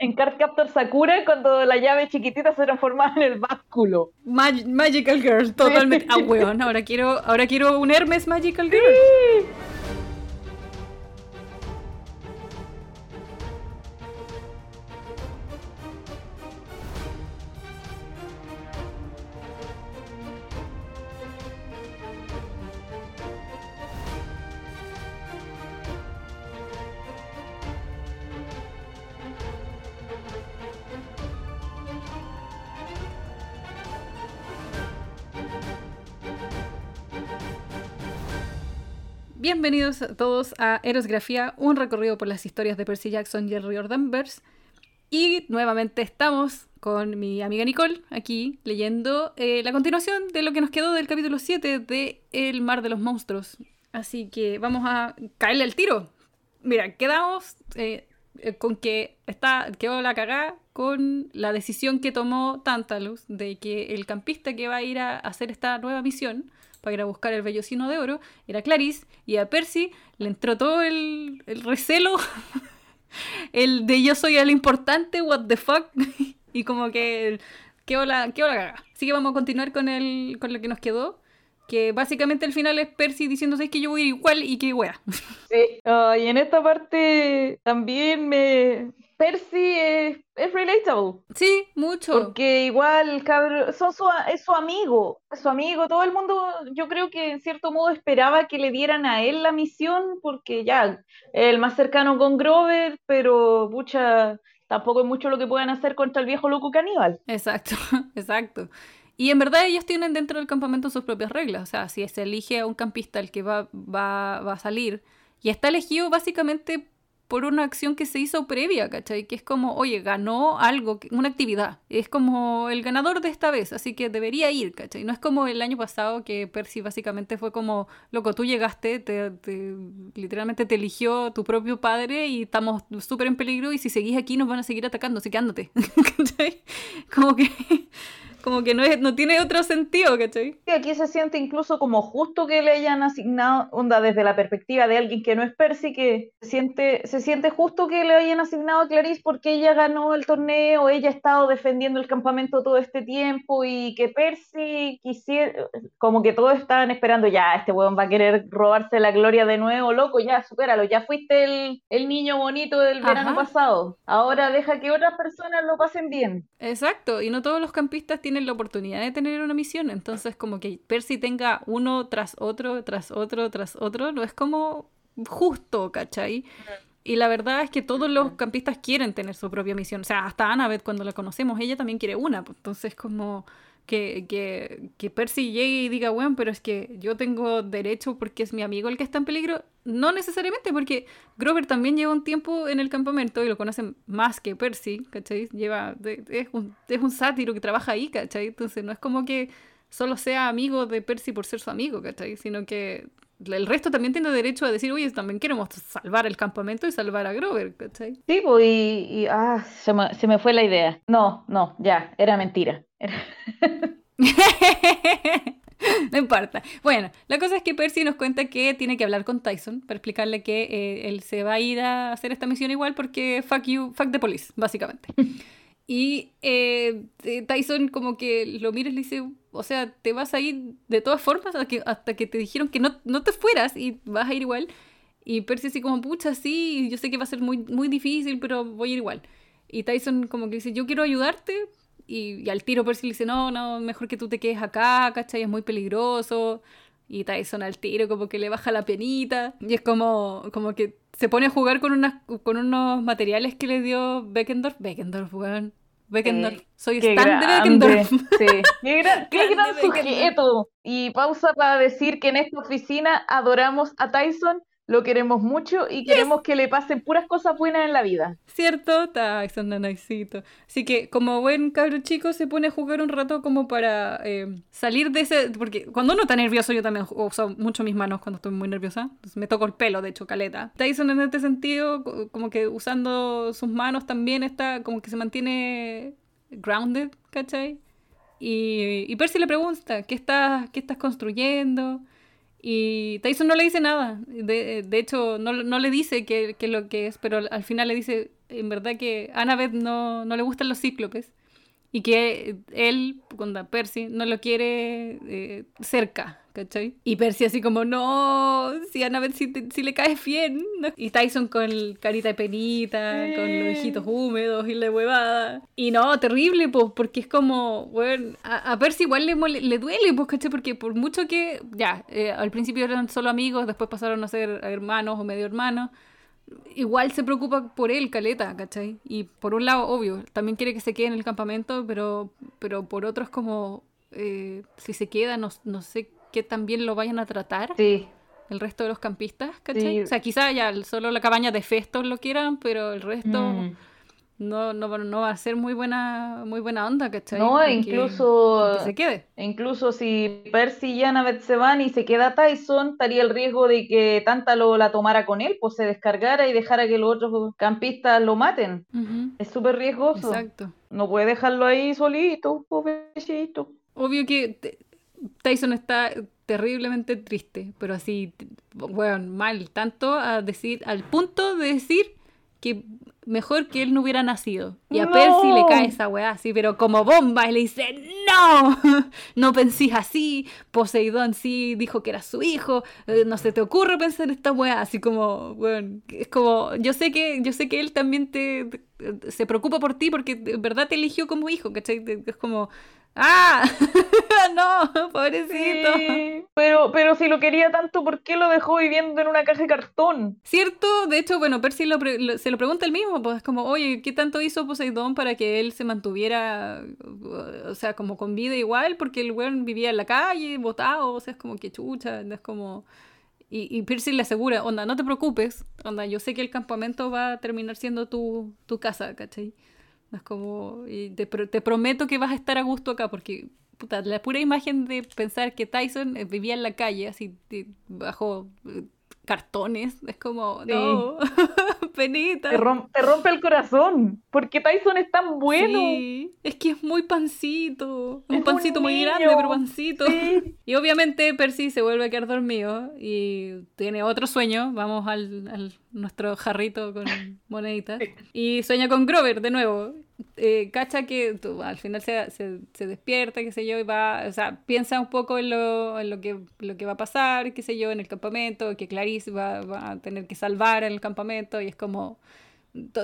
en Cardcaptor Sakura cuando la llave chiquitita se transformaba en el básculo. Magical Girl, totalmente. Ah, weón, ahora quiero, ahora quiero un Hermes Magical Girl. Bienvenidos todos a Erosgrafía, un recorrido por las historias de Percy Jackson y río Danvers. Y nuevamente estamos con mi amiga Nicole aquí leyendo eh, la continuación de lo que nos quedó del capítulo 7 de El mar de los monstruos. Así que vamos a caerle al tiro. Mira, quedamos eh, eh, con que está, quedó la cagada con la decisión que tomó Tantalus de que el campista que va a ir a hacer esta nueva misión para ir a buscar el vellocino de oro, era Clarice, y a Percy le entró todo el, recelo, el de yo soy el importante, what the fuck, y como que qué hola, qué hola caga. Así que vamos a continuar con, el, con lo que nos quedó. Que básicamente el final es Percy diciéndose que yo voy a ir igual y que wea. Sí, y en esta parte también me, Percy es, es, relatable. Sí, mucho. Porque igual, cabrón, son su, es su amigo, es su amigo. Todo el mundo, yo creo que en cierto modo esperaba que le dieran a él la misión, porque ya, el más cercano con Grover, pero pucha, tampoco es mucho lo que puedan hacer contra el viejo loco caníbal. Exacto, exacto. Y en verdad ellos tienen dentro del campamento sus propias reglas. O sea, si se elige a un campista el que va, va, va a salir, y está elegido básicamente por una acción que se hizo previa, ¿cachai? Que es como, oye, ganó algo, una actividad. Es como el ganador de esta vez, así que debería ir, ¿cachai? No es como el año pasado que Percy básicamente fue como, loco, tú llegaste, te, literalmente te eligió tu propio padre y estamos súper en peligro y si seguís aquí nos van a seguir atacando, así que ándate, ¿cachai? Como que como que no, es, no tiene otro sentido, ¿cachai? Aquí se siente incluso como justo que le hayan asignado, onda, desde la perspectiva de alguien que no es Percy, que se siente, se siente justo que le hayan asignado a Clarice porque ella ganó el torneo, ella ha estado defendiendo el campamento todo este tiempo y que Percy quisiera, como que todos estaban esperando, ya, este weón va a querer robarse la gloria de nuevo, loco, ya, supéralo, ya fuiste el, el niño bonito del verano pasado, ahora deja que otras personas lo pasen bien. Exacto, y no todos los campistas tienen tienen la oportunidad de tener una misión, entonces como que Percy tenga uno tras otro, tras otro, tras otro, no es como justo, ¿cachai? Y la verdad es que todos los campistas quieren tener su propia misión. O sea, hasta Annabeth, cuando la conocemos, ella también quiere una. Pues, entonces, como que, que, que Percy llegue y diga, bueno, pero es que yo tengo derecho porque es mi amigo el que está en peligro. No necesariamente, porque Grover también lleva un tiempo en el campamento y lo conocen más que Percy, ¿cachai? Lleva, es, un, es un sátiro que trabaja ahí, ¿cachai? Entonces no es como que solo sea amigo de Percy por ser su amigo, ¿cachai? Sino que el resto también tiene derecho a decir, oye, también queremos salvar el campamento y salvar a Grover, ¿cachai? Sí, pues, y, ah, se me, se me, fue la idea. No, no, ya, era mentira. no importa. Bueno, la cosa es que Percy nos cuenta que tiene que hablar con Tyson para explicarle que eh, él se va a ir a hacer esta misión igual porque fuck you, fuck the police, básicamente. Y eh, Tyson como que lo mira y le dice, o sea, te vas a ir de todas formas hasta que, hasta que te dijeron que no, no te fueras y vas a ir igual. Y Percy así como, pucha, sí, yo sé que va a ser muy, muy difícil, pero voy a ir igual. Y Tyson como que dice, yo quiero ayudarte. Y, al tiro Percy le dice, no, no, mejor que tú te quedes acá, ¿cachai? Es muy peligroso. Y Tyson al tiro como que le baja la penita. Y es como, como que se pone a jugar con, unas, con unos materiales que le dio Beckendorf. Beckendorf, weón. Beckendorf. Soy Stan de Beckendorf. Sí. Qué gran, qué gran sujeto. Y pausa para decir que en esta oficina adoramos a Tyson lo queremos mucho y queremos que le pasen puras cosas buenas en la vida. ¿Cierto? Tyson Nanaisito. Así que como buen cabro chico se pone a jugar un rato como para eh, salir de ese... Porque cuando uno está nervioso yo también uso mucho mis manos cuando estoy muy nerviosa. me toco el pelo, de hecho, caleta. Tyson en este sentido, como que usando sus manos también está como que se mantiene grounded, ¿cachai? Y, y Percy le pregunta, ¿qué estás, qué estás construyendo? Y Tyson no le dice nada. De, hecho, no, no, le dice qué, lo que es, pero al final le dice, en verdad que a Annabeth no, no le gustan los cíclopes y que él, cuando Percy, no lo quiere eh, cerca, ¿cachai? Y Percy así como, no, si Annabeth si, si le caes bien. Y Tyson con carita de penita, con los ojitos húmedos y la huevada. Y no, terrible, pues, porque es como, bueno, a, Percy igual le, le duele, pues, ¿cachai? Porque por mucho que, ya, eh, al principio eran solo amigos, después pasaron a ser hermanos o medio hermanos igual se preocupa por él, Caleta, ¿cachai? Y por un lado, obvio, también quiere que se quede en el campamento, pero, pero por otro es como, eh, si se queda, no, no sé qué tan bien lo vayan a tratar. Sí. El resto de los campistas, ¿cachai? O sea, quizá ya solo la cabaña de Festos lo quieran, pero el resto... Mm no, no, no va a ser muy buena, muy buena onda, ¿cachai? No, incluso. Que se quede. Incluso si Percy y Annabeth se van y se queda Tyson, estaría el riesgo de que Tanta lo la tomara con él, pues se descargara y dejara que los otros campistas lo maten. Es súper riesgoso. Exacto. No puede dejarlo ahí solito, pobrecito. Obvio que Tyson está terriblemente triste, pero así, bueno, mal, tanto a decir, al punto de decir que mejor que él no hubiera nacido. Y a Percy le cae esa weá así, pero como bomba, y le dice, no, no pensís así, Poseidón sí dijo que era su hijo, eh, no se te ocurre pensar en esta weá, así como, bueno, es como, yo sé que, yo sé que él también te, se preocupa por ti porque de verdad te eligió como hijo, ¿cachai? Es como, ¡Ah! no, pobrecito. pero, pero si lo quería tanto, ¿por qué lo dejó viviendo en una caja de cartón? Cierto, de hecho, bueno, Percy se lo pregunta él mismo, pues es como, oye, ¿qué tanto hizo Poseidón para que él se mantuviera, o sea, como con vida igual? Porque el weón vivía en la calle, botado, o sea, es como que chucha, es como... Y, y, Percy le asegura, onda, no te preocupes, onda, yo sé que el campamento va a terminar siendo tu, tu casa, ¿cachai? Es como, y te, te, prometo que vas a estar a gusto acá, porque puta, la pura imagen de pensar que Tyson eh, vivía en la calle, así, bajo eh, cartones, es como, no, penita. Te, rompe el corazón, porque Tyson es tan bueno. Sí, es que es muy pancito, un pancito muy grande, pero pancito. Y obviamente Percy se vuelve a quedar dormido y tiene otro sueño, vamos al, al nuestro jarrito con moneditas, y sueña con Grover de nuevo. Eh, cacha que al final se, se, despierta, qué sé yo, y va, o sea, piensa un poco en lo, en lo, que, lo que va a pasar, qué sé yo, en el campamento, que Clarice va, va a tener que salvar en el campamento, y es como,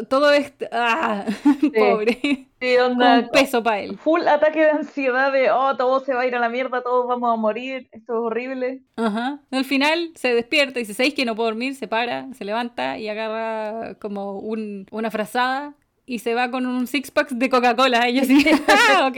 todo es ah, pobre. un peso para él. Full ataque de ansiedad de oh, todo se va a ir a la mierda, todos vamos a morir, esto es horrible. Ajá. Al final se despierta y dice, ¿sabéis que no puedo dormir? Se para, se levanta y agarra como un, una frazada y se va con un six pack de Coca-Cola. Y yo así, ah, ok.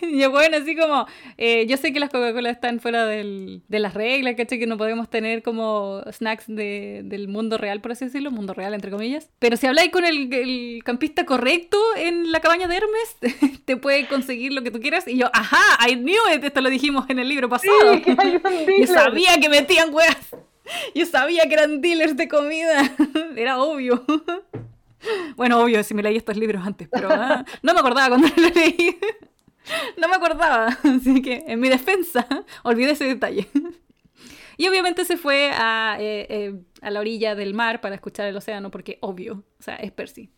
y bueno, así como, eh, yo sé que las Coca-Cola están fuera del, de las reglas, ¿cachai? Que no podemos tener como snacks de, del mundo real, por así decirlo, mundo real, entre comillas. Pero si habláis con el, el, campista correcto en la cabaña de Hermes, te puede conseguir lo que tú quieras. Y yo, ajá, I knew it, esto lo dijimos en el libro pasado. Sí, yo sabía que metían weas. Yo sabía que eran dealers de comida. Era obvio. Bueno, obvio, si me leí estos libros antes, pero ah, no me acordaba cuando lo leí. No me acordaba, así que en mi defensa olvidé ese detalle. Y obviamente se fue a, eh, eh, a la orilla del mar para escuchar el océano, porque obvio, o sea, es Percy.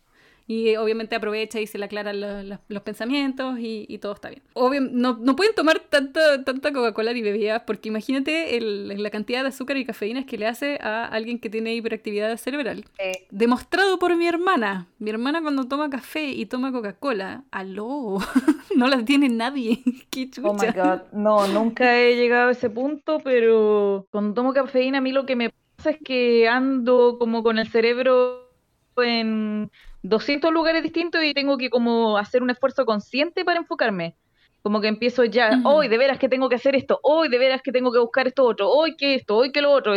Y obviamente aprovecha y se le aclaran los pensamientos y, todo está bien. Obvio, no, no pueden tomar tanta, tanta Coca-Cola ni bebidas porque imagínate el, la cantidad de azúcar y cafeínas que le hace a alguien que tiene hiperactividad cerebral. Demostrado por mi hermana. Mi hermana cuando toma café y toma Coca-Cola, aló, no la tiene nadie. Qué chucha. Oh my god, no, nunca he llegado a ese punto, pero cuando tomo cafeína a mí lo que me pasa es que ando como con el cerebro en 200 lugares distintos y tengo que como hacer un esfuerzo consciente para enfocarme. Como que empiezo ya, hoy de veras que tengo que hacer esto, hoy de veras que tengo que buscar esto otro, hoy que esto, hoy que lo otro.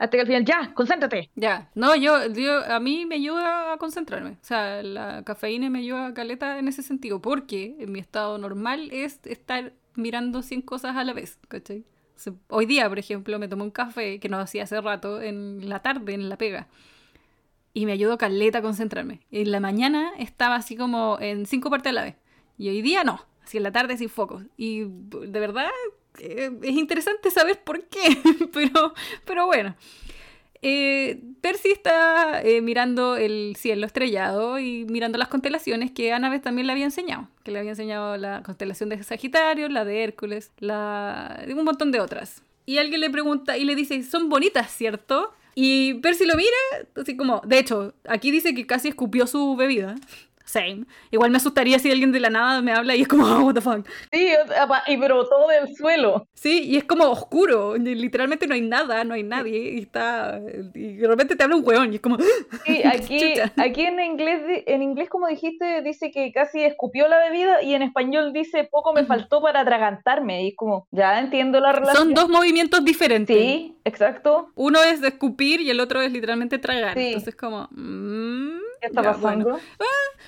Hasta que al final, ya, concéntrate. Ya, no, yo, yo, a mí me ayuda a concentrarme. O sea, la cafeína me ayuda a caleta en ese sentido, porque en mi estado normal es estar mirando 100 cosas a la vez, ¿cachai? hoy día, por ejemplo, me tomé un café que no hacía hace rato en la tarde, en la pega y me ayudó caleta a concentrarme. En la mañana estaba así como en cinco partes a la vez. Y hoy día no, así en la tarde sin foco. Y de verdad eh, es interesante saber por qué, pero, pero bueno. eh, Percy está eh, mirando el cielo estrellado y mirando las constelaciones que Annabeth también le había enseñado. Que le había enseñado la constelación de Sagitario, la de Hércules, la... un montón de otras. Y alguien le pregunta y le dice, son bonitas, ¿cierto? Y Percy lo mira, así como, de hecho, aquí dice que casi escupió su bebida same. Igual me asustaría si alguien de la nada me habla y es como, oh, what the fuck. Sí, y pero todo del suelo. Sí, y es como oscuro, literalmente no hay nada, no hay nadie, y está, y de repente te habla un weón y es como... Sí, aquí, aquí en inglés, en inglés como dijiste, dice que casi escupió la bebida y en español dice, poco me faltó para atragantarme, y es como, ya entiendo la relación. Son dos movimientos diferentes. Sí, exacto. Uno es escupir y el otro es literalmente tragar, entonces como... Mm, ¿Qué está pasando? Ah,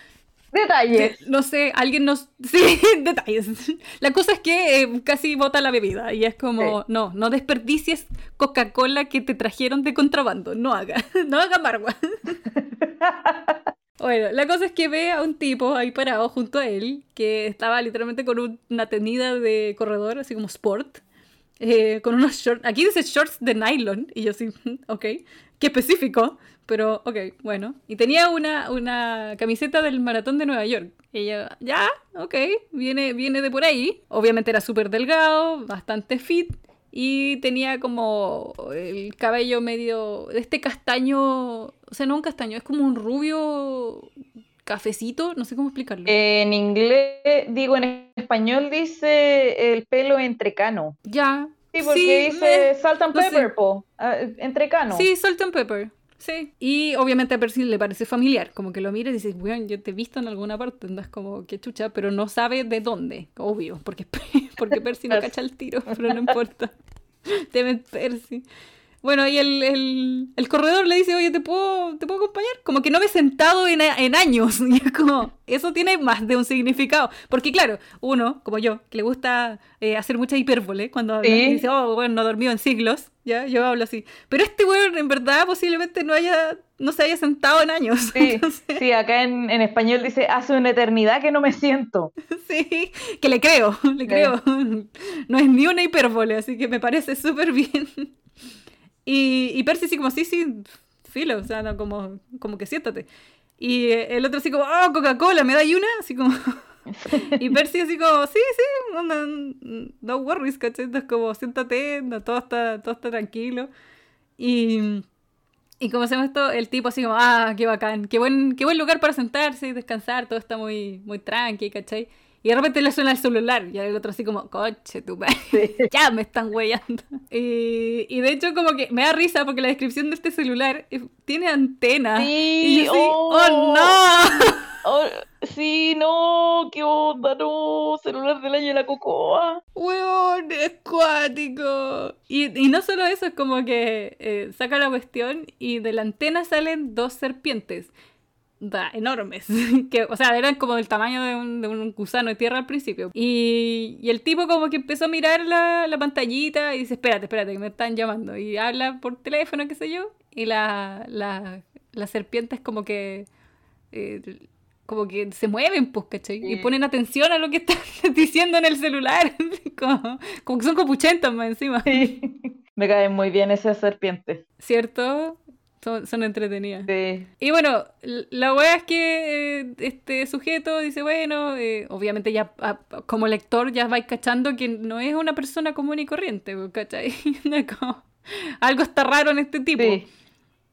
Detalles. No sé, alguien nos... Sí, detalles. La cosa es que eh, casi bota la bebida y es como, no, no desperdicies Coca-Cola que te trajeron de contrabando. No haga, no haga margua. Bueno, la cosa es que ve a un tipo ahí parado junto a él, que estaba literalmente con una tenida de corredor, así como sport, eh, con unos shorts, aquí dice shorts de nylon, y yo sí, ok, qué específico, pero, ok, bueno. Y tenía una, una camiseta del maratón de Nueva York. Y ella, ya, ok, viene, viene de por ahí. Obviamente era súper delgado, bastante fit. Y tenía como el cabello medio de este castaño, o sea, no un castaño, es como un rubio cafecito, no sé cómo explicarlo. En inglés, digo, en español dice el pelo entrecano. Ya. Sí, porque dice salt and pepper, po, ah, entrecano. Sí, salt and pepper. Sí. Y obviamente a Percy le parece familiar, como que lo mira y dice, bueno, yo te he visto en alguna parte, andas como que chucha, pero no sabe de dónde, obvio, porque, porque Percy no cacha el tiro, pero no importa. Temen Percy. Bueno, y el, el, corredor le dice, oye, ¿te puedo, ¿te puedo acompañar? Como que no me he sentado en, en, años. Y es como, eso tiene más de un significado. Porque claro, uno, como yo, que le gusta eh, hacer mucha hipérbole cuando habla, y dice, oh, bueno, no dormido en siglos, ya, yo hablo así. Pero este weón, en verdad, posiblemente no haya, no se haya sentado en años. Sí, sí acá en, en, español dice, hace una eternidad que no me siento. Sí, que le creo, le creo. No es ni una hipérbole, así que me parece súper bien. Y, y Percy así como, sí, sí, filo, o sea, como, como que siéntate. Y el otro así como, oh, Coca-Cola, ¿me da una? Así como... y Percy así como, sí, sí, no, no worries, ¿cachai? Entonces como, siéntate, todo, está, todo está tranquilo. Y, y como hacemos esto, el tipo así como, ah, qué bacán, qué buen, qué buen lugar para sentarse y descansar, todo está muy, muy tranqui, ¿cachai? Y de repente le suena el celular y el otro así como, coche, tu padre, ya me están huellando. Y, y, de hecho como que me da risa porque la descripción de este celular tiene antena. Sí, y yo oh, oh no. Oh, sí, no, qué onda, no, celular del año de la cocoa. Weón, es cuático. Y, y no solo eso, es como que eh, saca la cuestión y de la antena salen dos serpientes da, enormes, que, o sea, eran como del tamaño de un, de un gusano de tierra al principio. Y, y, el tipo como que empezó a mirar la, la, pantallita y dice, espérate, espérate, que me están llamando. Y habla por teléfono, qué sé yo, y la, la, las serpientes como que... Eh, como que se mueven, pues, ¿cachai? Y ponen atención a lo que están diciendo en el celular. como, como, que son copuchentas más encima. Sí. Me caen muy bien esas serpientes. ¿Cierto? Son, entretenidas. Sí. Y bueno, la wea es que eh, este sujeto dice, bueno, eh, obviamente ya como lector ya vais cachando que no es una persona común y corriente, ¿cachai? algo está raro en este tipo. Sí.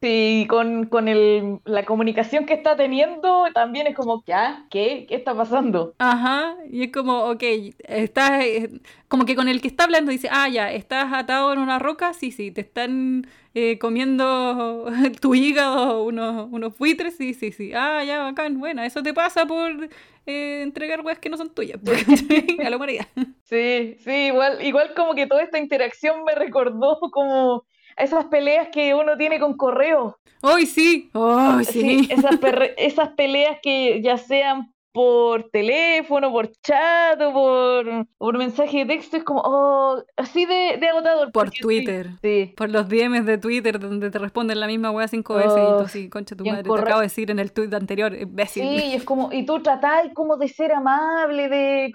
Sí, con, con el, la comunicación que está teniendo también es como, ¿ya? ¿Qué? ¿Qué está pasando? Ajá, y es como, ok, estás, eh, como que con el que está hablando dice, ah, ya, ¿estás atado en una roca? Sí, sí, te están eh, comiendo tu hígado unos, unos buitres, sí, sí, sí, ah, ya, bacán, bueno, eso te pasa por eh, entregar weas que no son tuyas, a la humanidad. Sí, sí, igual, igual como que toda esta interacción me recordó como esas peleas que uno tiene con correo. ¡Ay, sí! ¡Ay, sí! esas, esas peleas que ya sean por teléfono, por chat o por, por mensaje de texto, es como, oh, así de, de agotador. Por Twitter. Sí, Por los DMs de Twitter donde te responden la misma wea cinco veces y tú oh, sí, concha tu madre, te acabo de decir en el tweet anterior, imbécil. Sí, es como, y tú tratás como de ser amable, de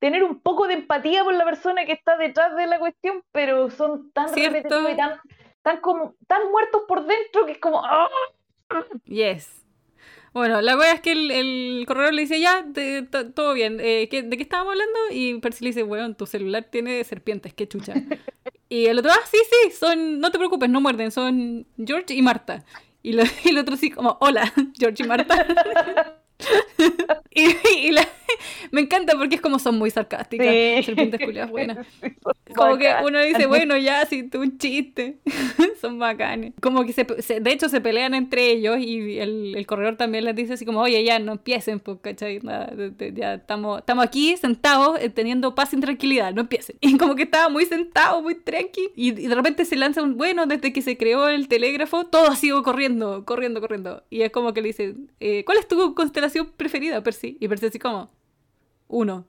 tener un poco de empatía por la persona que está detrás de la cuestión, pero son tan repetitivos y tan están como tan muertos por dentro que es como... ¡ah! Yes. Bueno, la wea es que el, el corredor le dice, ya, te- to- todo bien, eh, ¿qué- ¿de qué estábamos hablando? Y Percy le dice, weón, tu celular tiene serpientes, qué chucha. y el otro, ah, sí, sí, son, no te preocupes, no muerden, son George y Marta. Y, lo- y el otro sí, como, hola, George y Marta. y, y la- me encanta porque es como son muy sarcásticas, Sí. serpientes culiadas buenas. Como que uno dice, bueno, ya, sí, tú un chiste. Son bacanes. Como que se, se- de hecho se pelean entre ellos y el, el corredor también les dice así como, oye, ya no empiecen, pues, ¿cachai? Nada, ya estamos, estamos aquí sentados eh, teniendo paz y tranquilidad, no empiecen. Y como que estaba muy sentado, muy tranqui. Y, y de repente se lanza un, bueno, desde que se creó el telégrafo, todo ha sido corriendo, corriendo, corriendo. Y es como que le dice, eh, ¿cuál es tu constelación preferida, Percy? Y Percy así como, uno.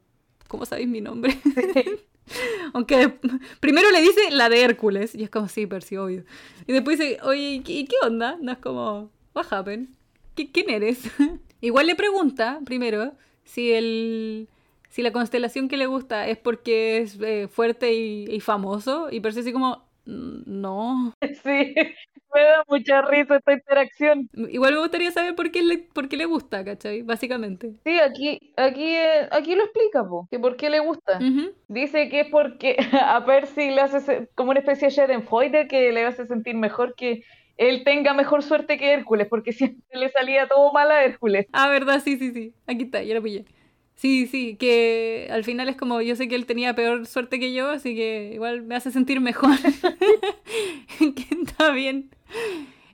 ¿Cómo sabéis mi nombre? Aunque de- primero le dice la de Hércules, y es como, sí, Percy, obvio. Y después dice, oye, ¿y qué, onda? No es como, what happened? ¿Qui- ¿Quién eres? Igual le pregunta, primero, si el si la constelación que le gusta es porque es eh, fuerte y, y famoso, y Percy así como, "Mm, no. Sí, me da mucha risa esta interacción. Igual me gustaría saber por qué le, por qué le gusta, ¿cachai? Básicamente. Sí, aquí, aquí, eh, aquí lo explica, po, que por qué le gusta. Dice que es porque a Percy le hace como una especie de Schadenfreude que le hace sentir mejor que él tenga mejor suerte que Hércules, porque siempre le salía todo mal a Hércules. Ah, verdad, sí, sí, sí. Aquí está, ya lo pillé. Sí, sí, que al final es como yo sé que él tenía peor suerte que yo, así que igual me hace sentir mejor. que está bien.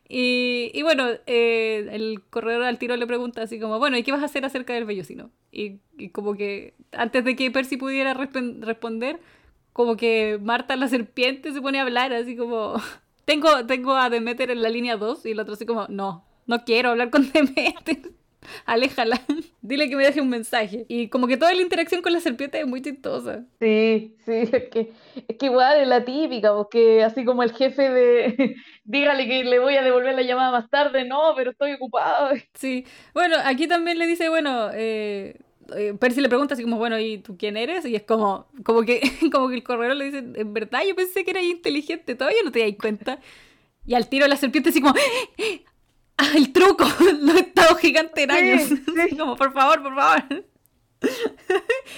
Y, y bueno, eh, el corredor al tiro le pregunta así como, bueno, ¿y qué vas a hacer acerca del vellocino? Y, y como que antes de que Percy pudiera responder, como que Marta la serpiente se pone a hablar así como, tengo, tengo a Demeter en la línea 2 y el otro así como, no, no quiero hablar con Demeter. Aléjala, dile que me deje un mensaje. Y como que toda la interacción con la serpiente es muy chistosa. Sí, sí, es que, es que igual es la típica, porque así como el jefe de, dígale que le voy a devolver la llamada más tarde, no, pero estoy ocupado. Sí, bueno, aquí también le dice, bueno, eh, eh, Percy le pregunta así como, bueno, ¿y tú quién eres? Y es como, como que, como que el corredor le dice, en verdad yo pensé que eras inteligente, todavía no te das cuenta. Y al tiro la serpiente así como, ¡ah, el truco! Lo he estado gigante en años. sí. Como, por favor, por favor.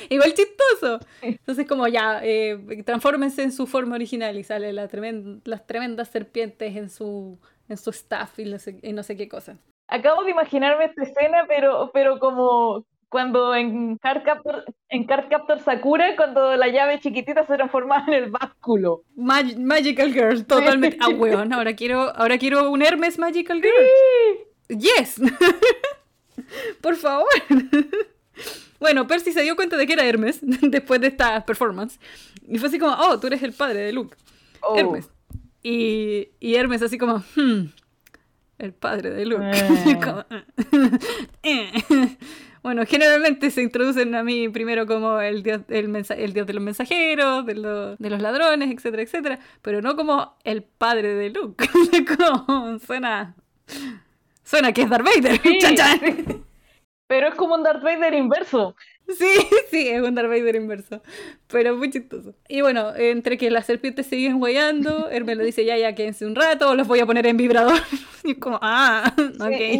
Igual chistoso. Entonces como ya, eh, transfórmense en su forma original y sale la tremen- las tremendas serpientes en su, en su staff y no sé, y no sé qué cosa. Acabo de imaginarme esta escena, pero, pero como cuando en en Cardcaptor Sakura, cuando la llave chiquitita se transformaba en el básculo. Mag- Magical Girl, totalmente. Ah, weón, ahora quiero, ahora quiero un Hermes Magical Girl. Yes. Por favor. Bueno, Percy se dio cuenta de que era Hermes después de esta performance. Y fue así como, oh, tú eres el padre de Luke. Oh. Hermes. Y, y Hermes así como, hmm, el padre de Luke. Eh. Como, eh. Bueno, generalmente se introducen a mí primero como el dios, el el dios de los mensajeros, de, lo- de los ladrones, etcétera, etcétera, pero no como el padre de Luke. Como suena, suena que es Darth Vader. Sí. Pero es como un Darth Vader inverso. Sí, sí, es un Darth Vader inverso. Pero muy chistoso. Y bueno, entre que las serpientes siguen hueando, Hermes le dice, ya, ya, quédense un rato, los voy a poner en vibrador. Y como, ah, Sí,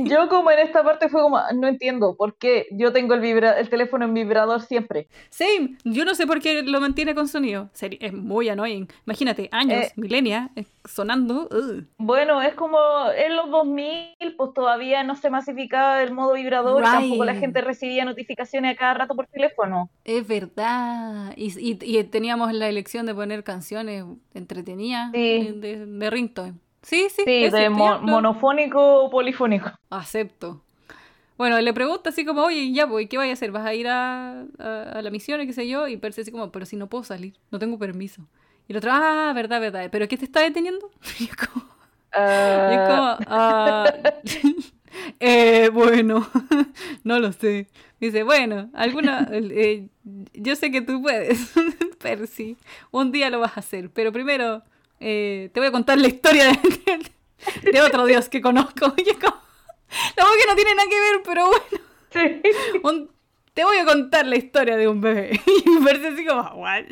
ok. Yo como en esta parte fue como, no entiendo por qué yo tengo el, vibra- el teléfono en vibrador siempre. Same, yo no sé por qué lo mantiene con sonido. Es muy annoying. Imagínate, años, Eh. milenia, eh, sonando. ugh. Bueno, es como en los 2000, pues todavía no se masificaba el modo vibrador y tampoco la Right. gente recibía notificaciones a cada rato por teléfono. Es verdad. Y, y- y teníamos la elección de poner canciones entretenidas Sí. de, de, ringtone. Sí, sí. Sí, de mo- monofónico o polifónico. Acepto. Bueno, le pregunta así como, oye, ya, pues, ¿qué vaya a hacer? ¿Vas a ir a, a, a la misión, y qué sé yo? Y Percy así como, pero si no puedo salir, no tengo permiso. Y el otro, ah, verdad, verdad, ¿pero qué te está deteniendo? Y es como, es como, ah, eh, bueno, no lo sé. Dice, bueno, alguna, eh, yo sé que tú puedes, Percy, un día lo vas a hacer, pero primero eh, te voy a contar la historia de, de otro dios que conozco. Y es como, la voz que no tiene nada que ver, pero bueno, Sí. un- te voy a contar la historia de un bebé. Y Percy así como, what?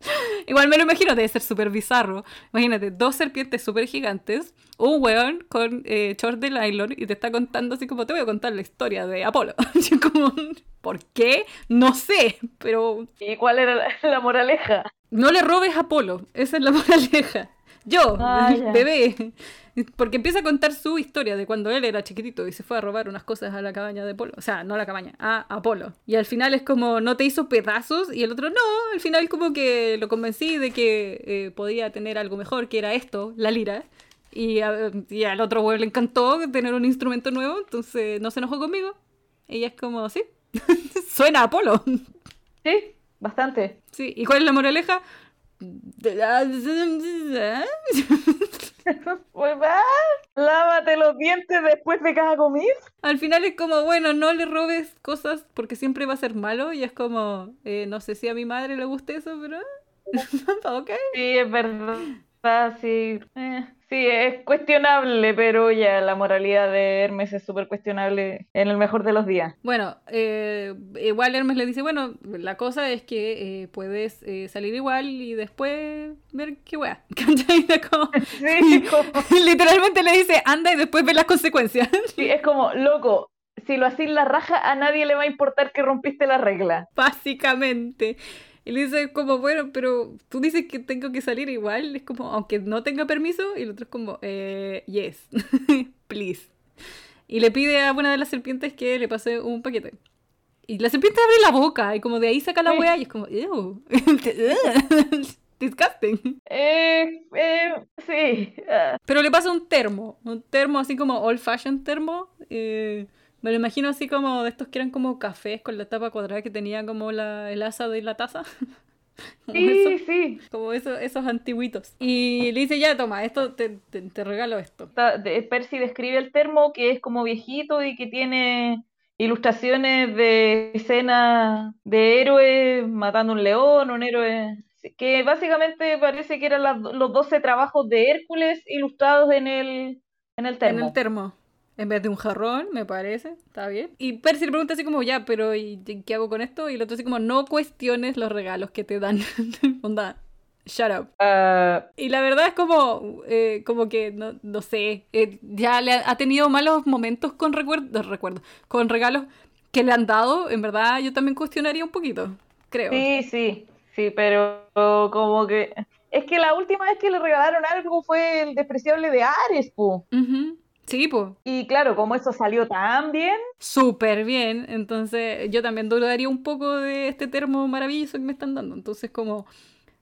Igual me lo imagino, debe ser súper bizarro. Imagínate, dos serpientes súper gigantes, un weón con eh, short de nylon y te está contando así como, te voy a contar la historia de Apolo. como, ¿por qué? No sé, pero... ¿Y cuál era la, la moraleja? No le robes a Apolo, esa es la moraleja. Yo, Ah, bebé. Porque empieza a contar su historia de cuando él era chiquitito y se fue a robar unas cosas a la cabaña de Apolo. O sea, no a la cabaña, a Apolo. Y al final es como, no te hizo pedazos. Y el otro, no. Al final como que lo convencí de que eh, podía tener algo mejor, que era esto, la lira. Y, a- y al otro güey le encantó tener un instrumento nuevo, entonces no se enojó conmigo. Ella es como, sí, suena a Apolo. Sí, bastante. Sí, ¿y cuál es la moraleja? Pues va, lávate los dientes después de cada comida. Al final es como, bueno, no le robes cosas porque siempre va a ser malo y es como, eh, no sé si a mi madre le guste eso, pero... ok. Sí, es verdad, sí. Eh, sí, es cuestionable, pero ya la moralidad de Hermes es súper cuestionable en el mejor de los días. Bueno, eh, igual Hermes le dice, bueno, la cosa es que eh, puedes eh, salir igual y después ver qué. Era como- Sí, como- Literalmente le dice, anda y después ve las consecuencias. sí, es como, loco, si lo hacís la raja, a nadie le va a importar que rompiste la regla. Básicamente. Y le dice como, bueno, pero tú dices que tengo que salir igual. Es como, aunque no tenga permiso. Y el otro es como, eh, yes, please. Y le pide a una de las serpientes que le pase un paquete. Y la serpiente abre la boca y como de ahí saca la wea y es como, ew. Disgusting. Eh, eh, sí. Pero le pasa un termo, un termo así como old fashion termo. eh, me lo imagino así como de estos que eran como cafés con la tapa cuadrada que tenía como la, el asa de la taza. Como sí, sí. como eso- esos antiguitos. Y le dice, ya toma, esto te, te- te regalo esto. Percy describe el termo que es como viejito y que tiene ilustraciones de escenas de héroes matando un león, un héroe. Que básicamente parece que eran las- los 12 trabajos de Hércules ilustrados en el, en el En termo. el termo. En vez de un jarrón, me parece. Está bien. Y Percy le pregunta así como, ya, pero ¿y qué hago con esto? Y el otro así como, no cuestiones los regalos que te dan. Onda, shut up. Ah, Y la verdad es como, eh, como que, no, no sé, eh, ya le ha, ha tenido malos momentos con recuerdos, recuerdo, con regalos que le han dado. En verdad, yo también cuestionaría un poquito, creo. sí, sí, sí, pero como que. Es que la última vez que le regalaron algo fue el despreciable de Ares, po. Ujú. Sí, pues, Y claro, como eso salió tan bien, súper bien. Entonces, yo también dudaría un poco de este termo maravilloso que me están dando. Entonces, como,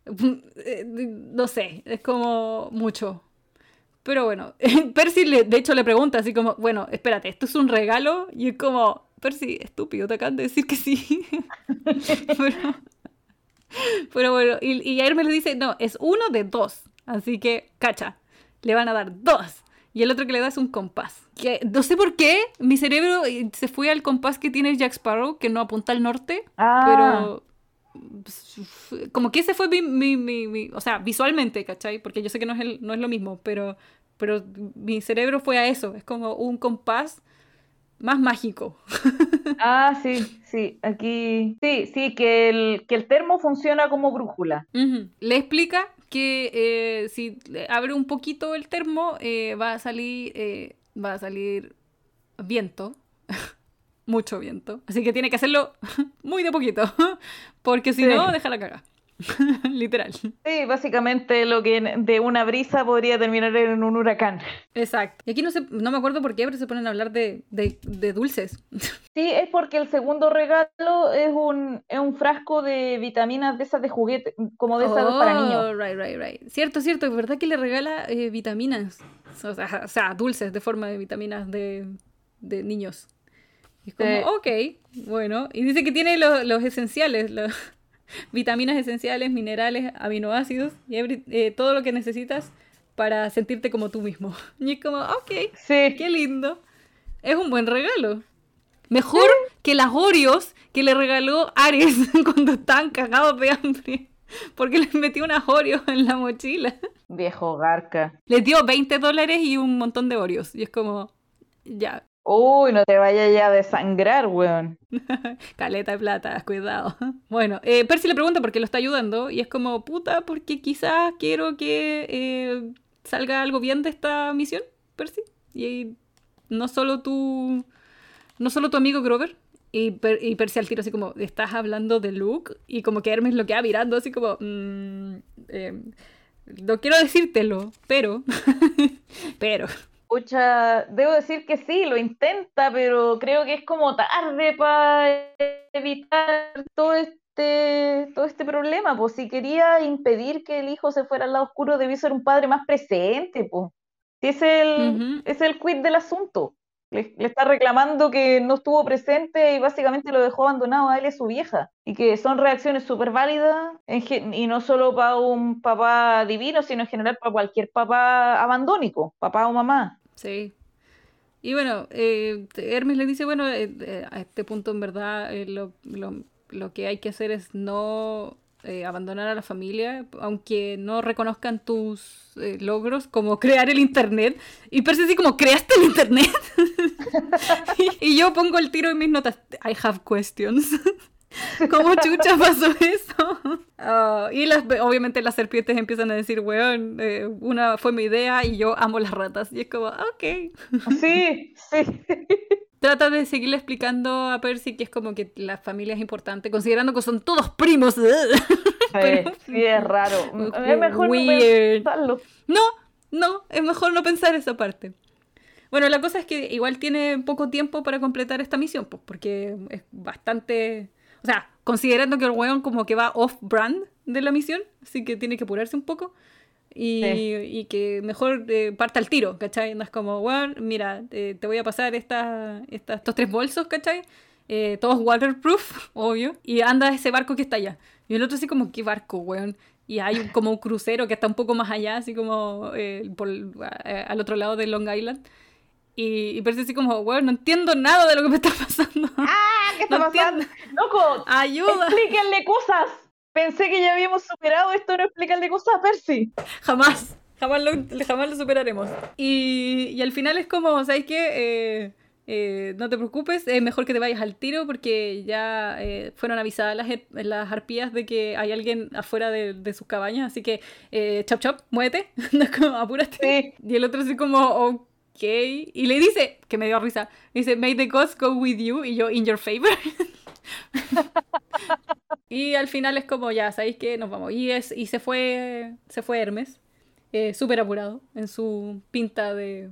eh, no sé, es como mucho. Pero bueno, Percy le- de hecho le pregunta así como, bueno, espérate, ¿esto es un regalo? Y es como, Percy, estúpido, te acaban de decir que sí. pero, pero bueno, y, y Hermes le dice, no, es uno de dos. Así que, cacha, le van a dar dos. Y el otro que le da es un compás. Que no sé por qué, mi cerebro eh, se fue al compás que tiene Jack Sparrow, que no apunta al norte, ah, pero pues, como que ese fue mi, mi- mi- mi- o sea, visualmente, ¿cachai? Porque yo sé que no es, el- no es lo mismo, pero, pero mi cerebro fue a eso, es como un compás más mágico. Ah, sí, sí, aquí. Sí, sí, que el, que el termo funciona como brújula. Le explica que eh, si abre un poquito el termo, eh, va a salir, eh, va a salir viento, mucho viento. Así que tiene que hacerlo muy de poquito, porque si Sí. no, deja la caga. Literal. Sí, básicamente lo que de una brisa podría terminar en un huracán. Exacto. Y aquí no sé, no me acuerdo por qué, pero se ponen a hablar de, de- de dulces. Sí, es porque el segundo regalo es un, es un frasco de vitaminas de esas de juguete, como de esas para niños. Oh, right, right, right. Cierto, cierto, es verdad que le regala eh, vitaminas. O sea, o sea, dulces de forma de vitaminas de, de niños. Y es como, ok, bueno. Y dice que tiene lo- los esenciales, los vitaminas esenciales, minerales, aminoácidos y every- eh, todo lo que necesitas para sentirte como tú mismo. Y es como, ok, Sí, qué lindo. Es un buen regalo. Mejor que las Oreos que le regaló Ares cuando estaban cagados de hambre. Porque les metió unas Oreos en la mochila. viejo garca. Les dio 20 dólares y un montón de Oreos. Y es como, ya. Uy, no te vayas ya a desangrar, weón. Caleta de plata, cuidado. Bueno, eh, Percy le pregunta por qué lo está ayudando y es como, puta, porque quizás quiero que eh, salga algo bien de esta misión, Percy. Y no solo tu, no solo tu amigo Grover. Y, Percy al tiro así como, ¿estás hablando de Luke? Y como que Hermes lo queda mirando así como, mm, eh, no quiero decírtelo, pero, pero... Pucha, debo decir que sí, lo intenta, pero creo que es como tarde para evitar todo este, todo este problema. Pues si quería impedir que el hijo se fuera al lado oscuro, debió ser un padre más presente, pues. Si es el, es el quid del asunto. Le, está reclamando que no estuvo presente y básicamente lo dejó abandonado a él y a su vieja. Y que son reacciones súper válidas, y no solo para un papá divino, sino en general para cualquier papá abandónico, papá o mamá. Sí. Y bueno, eh, Hermes le dice, bueno, eh, eh, a este punto en verdad lo, lo, que hay que hacer es no abandonar a la familia, aunque no reconozcan tus logros, como crear el Internet. Y parece así como, ¿creaste el Internet? y, yo pongo el tiro en mis notas, I have questions. ¿Cómo chucha pasó eso? Ah, y las, obviamente las serpientes empiezan a decir, weón, eh, una fue mi idea y yo amo las ratas. Y es como, ok. Sí, sí. Trata de seguirle explicando a Percy que es como que la familia es importante, considerando que son todos primos. sí, es raro. Es mejor no pensarlo. No, no, es mejor no pensar esa parte. Bueno, la cosa es que igual tiene poco tiempo para completar esta misión, pues, porque es bastante o sea, considerando que el weón como que va off-brand de la misión, así que tiene que apurarse un poco. Y, que mejor eh, parta el tiro, ¿cachai? No es como, weón, mira, eh, te voy a pasar esta, estos tres bolsos, ¿cachai? Eh, todos waterproof, obvio, y anda ese barco que está allá. Y el otro así como, ¿qué barco, weón? Y hay como un crucero que está un poco más allá, así como por, al otro lado de Long Island. Y, parece así como, bueno, no entiendo nada de lo que me está pasando. ¡Ah! ¿Qué está pasando? ¡Loco! ¡Ayuda! ¡Explíquenle cosas! Pensé que ya habíamos superado esto, no explíquenle cosas a Percy. Jamás. Jamás lo, jamás lo superaremos. Y, y al final es como, ¿sabes qué? Eh, eh, no te preocupes, es mejor que te vayas al tiro porque ya eh, fueron avisadas las, las arpías de que hay alguien afuera de, de sus cabañas, así que chop chop, muévete, apúrate. Y el otro así como, y le dice, que me dio risa, dice, may the gods go with you, y yo, in your favor. y al final es como, ya, ¿sabéis qué? Nos vamos. Y, es, y se fue, se fue Hermes, eh, súper apurado, en su pinta de,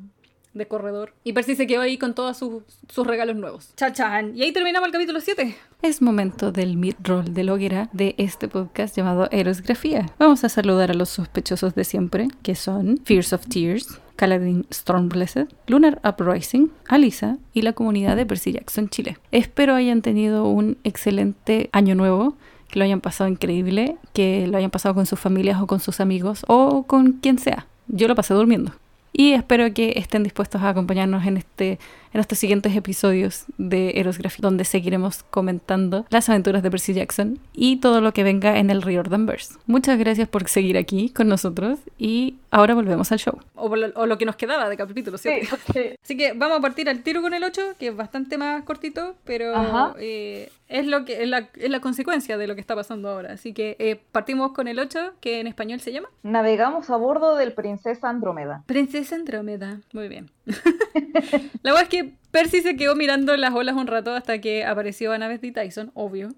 de corredor. Y Percy se quedó ahí con todos sus, sus regalos nuevos. Chachan. Y ahí terminamos el capítulo 7. Es momento del mid-roll de Loguera de este podcast llamado Erosgrafía. Vamos a saludar a los sospechosos de siempre, que son Fears of Tears, Caladin Stormblessed, Lunar Uprising, Alisa y la comunidad de Percy Jackson Chile. Espero hayan tenido un excelente año nuevo que lo hayan pasado increíble, que lo hayan pasado con sus familias o con sus amigos o con quien sea. Yo lo pasé durmiendo y espero que estén dispuestos a acompañarnos en, este, en estos siguientes episodios de Eros donde seguiremos comentando las aventuras de Percy Jackson y todo lo que venga en el Riordanverse. Muchas gracias por seguir aquí con nosotros y ahora volvemos al show. O, lo, que nos quedaba de capítulo, ¿sí? Así que vamos a partir al tiro con el 8, que es bastante más cortito, pero eh, es, lo que, es la, es, la, consecuencia de lo que está pasando ahora. Así que eh, partimos con el 8, que en español se llama. Navegamos a bordo del Princesa Andrómeda. Princesa Andrómeda, muy bien. la verdad es que Percy se quedó mirando las olas un rato hasta que apareció Annabeth D. Tyson, obvio.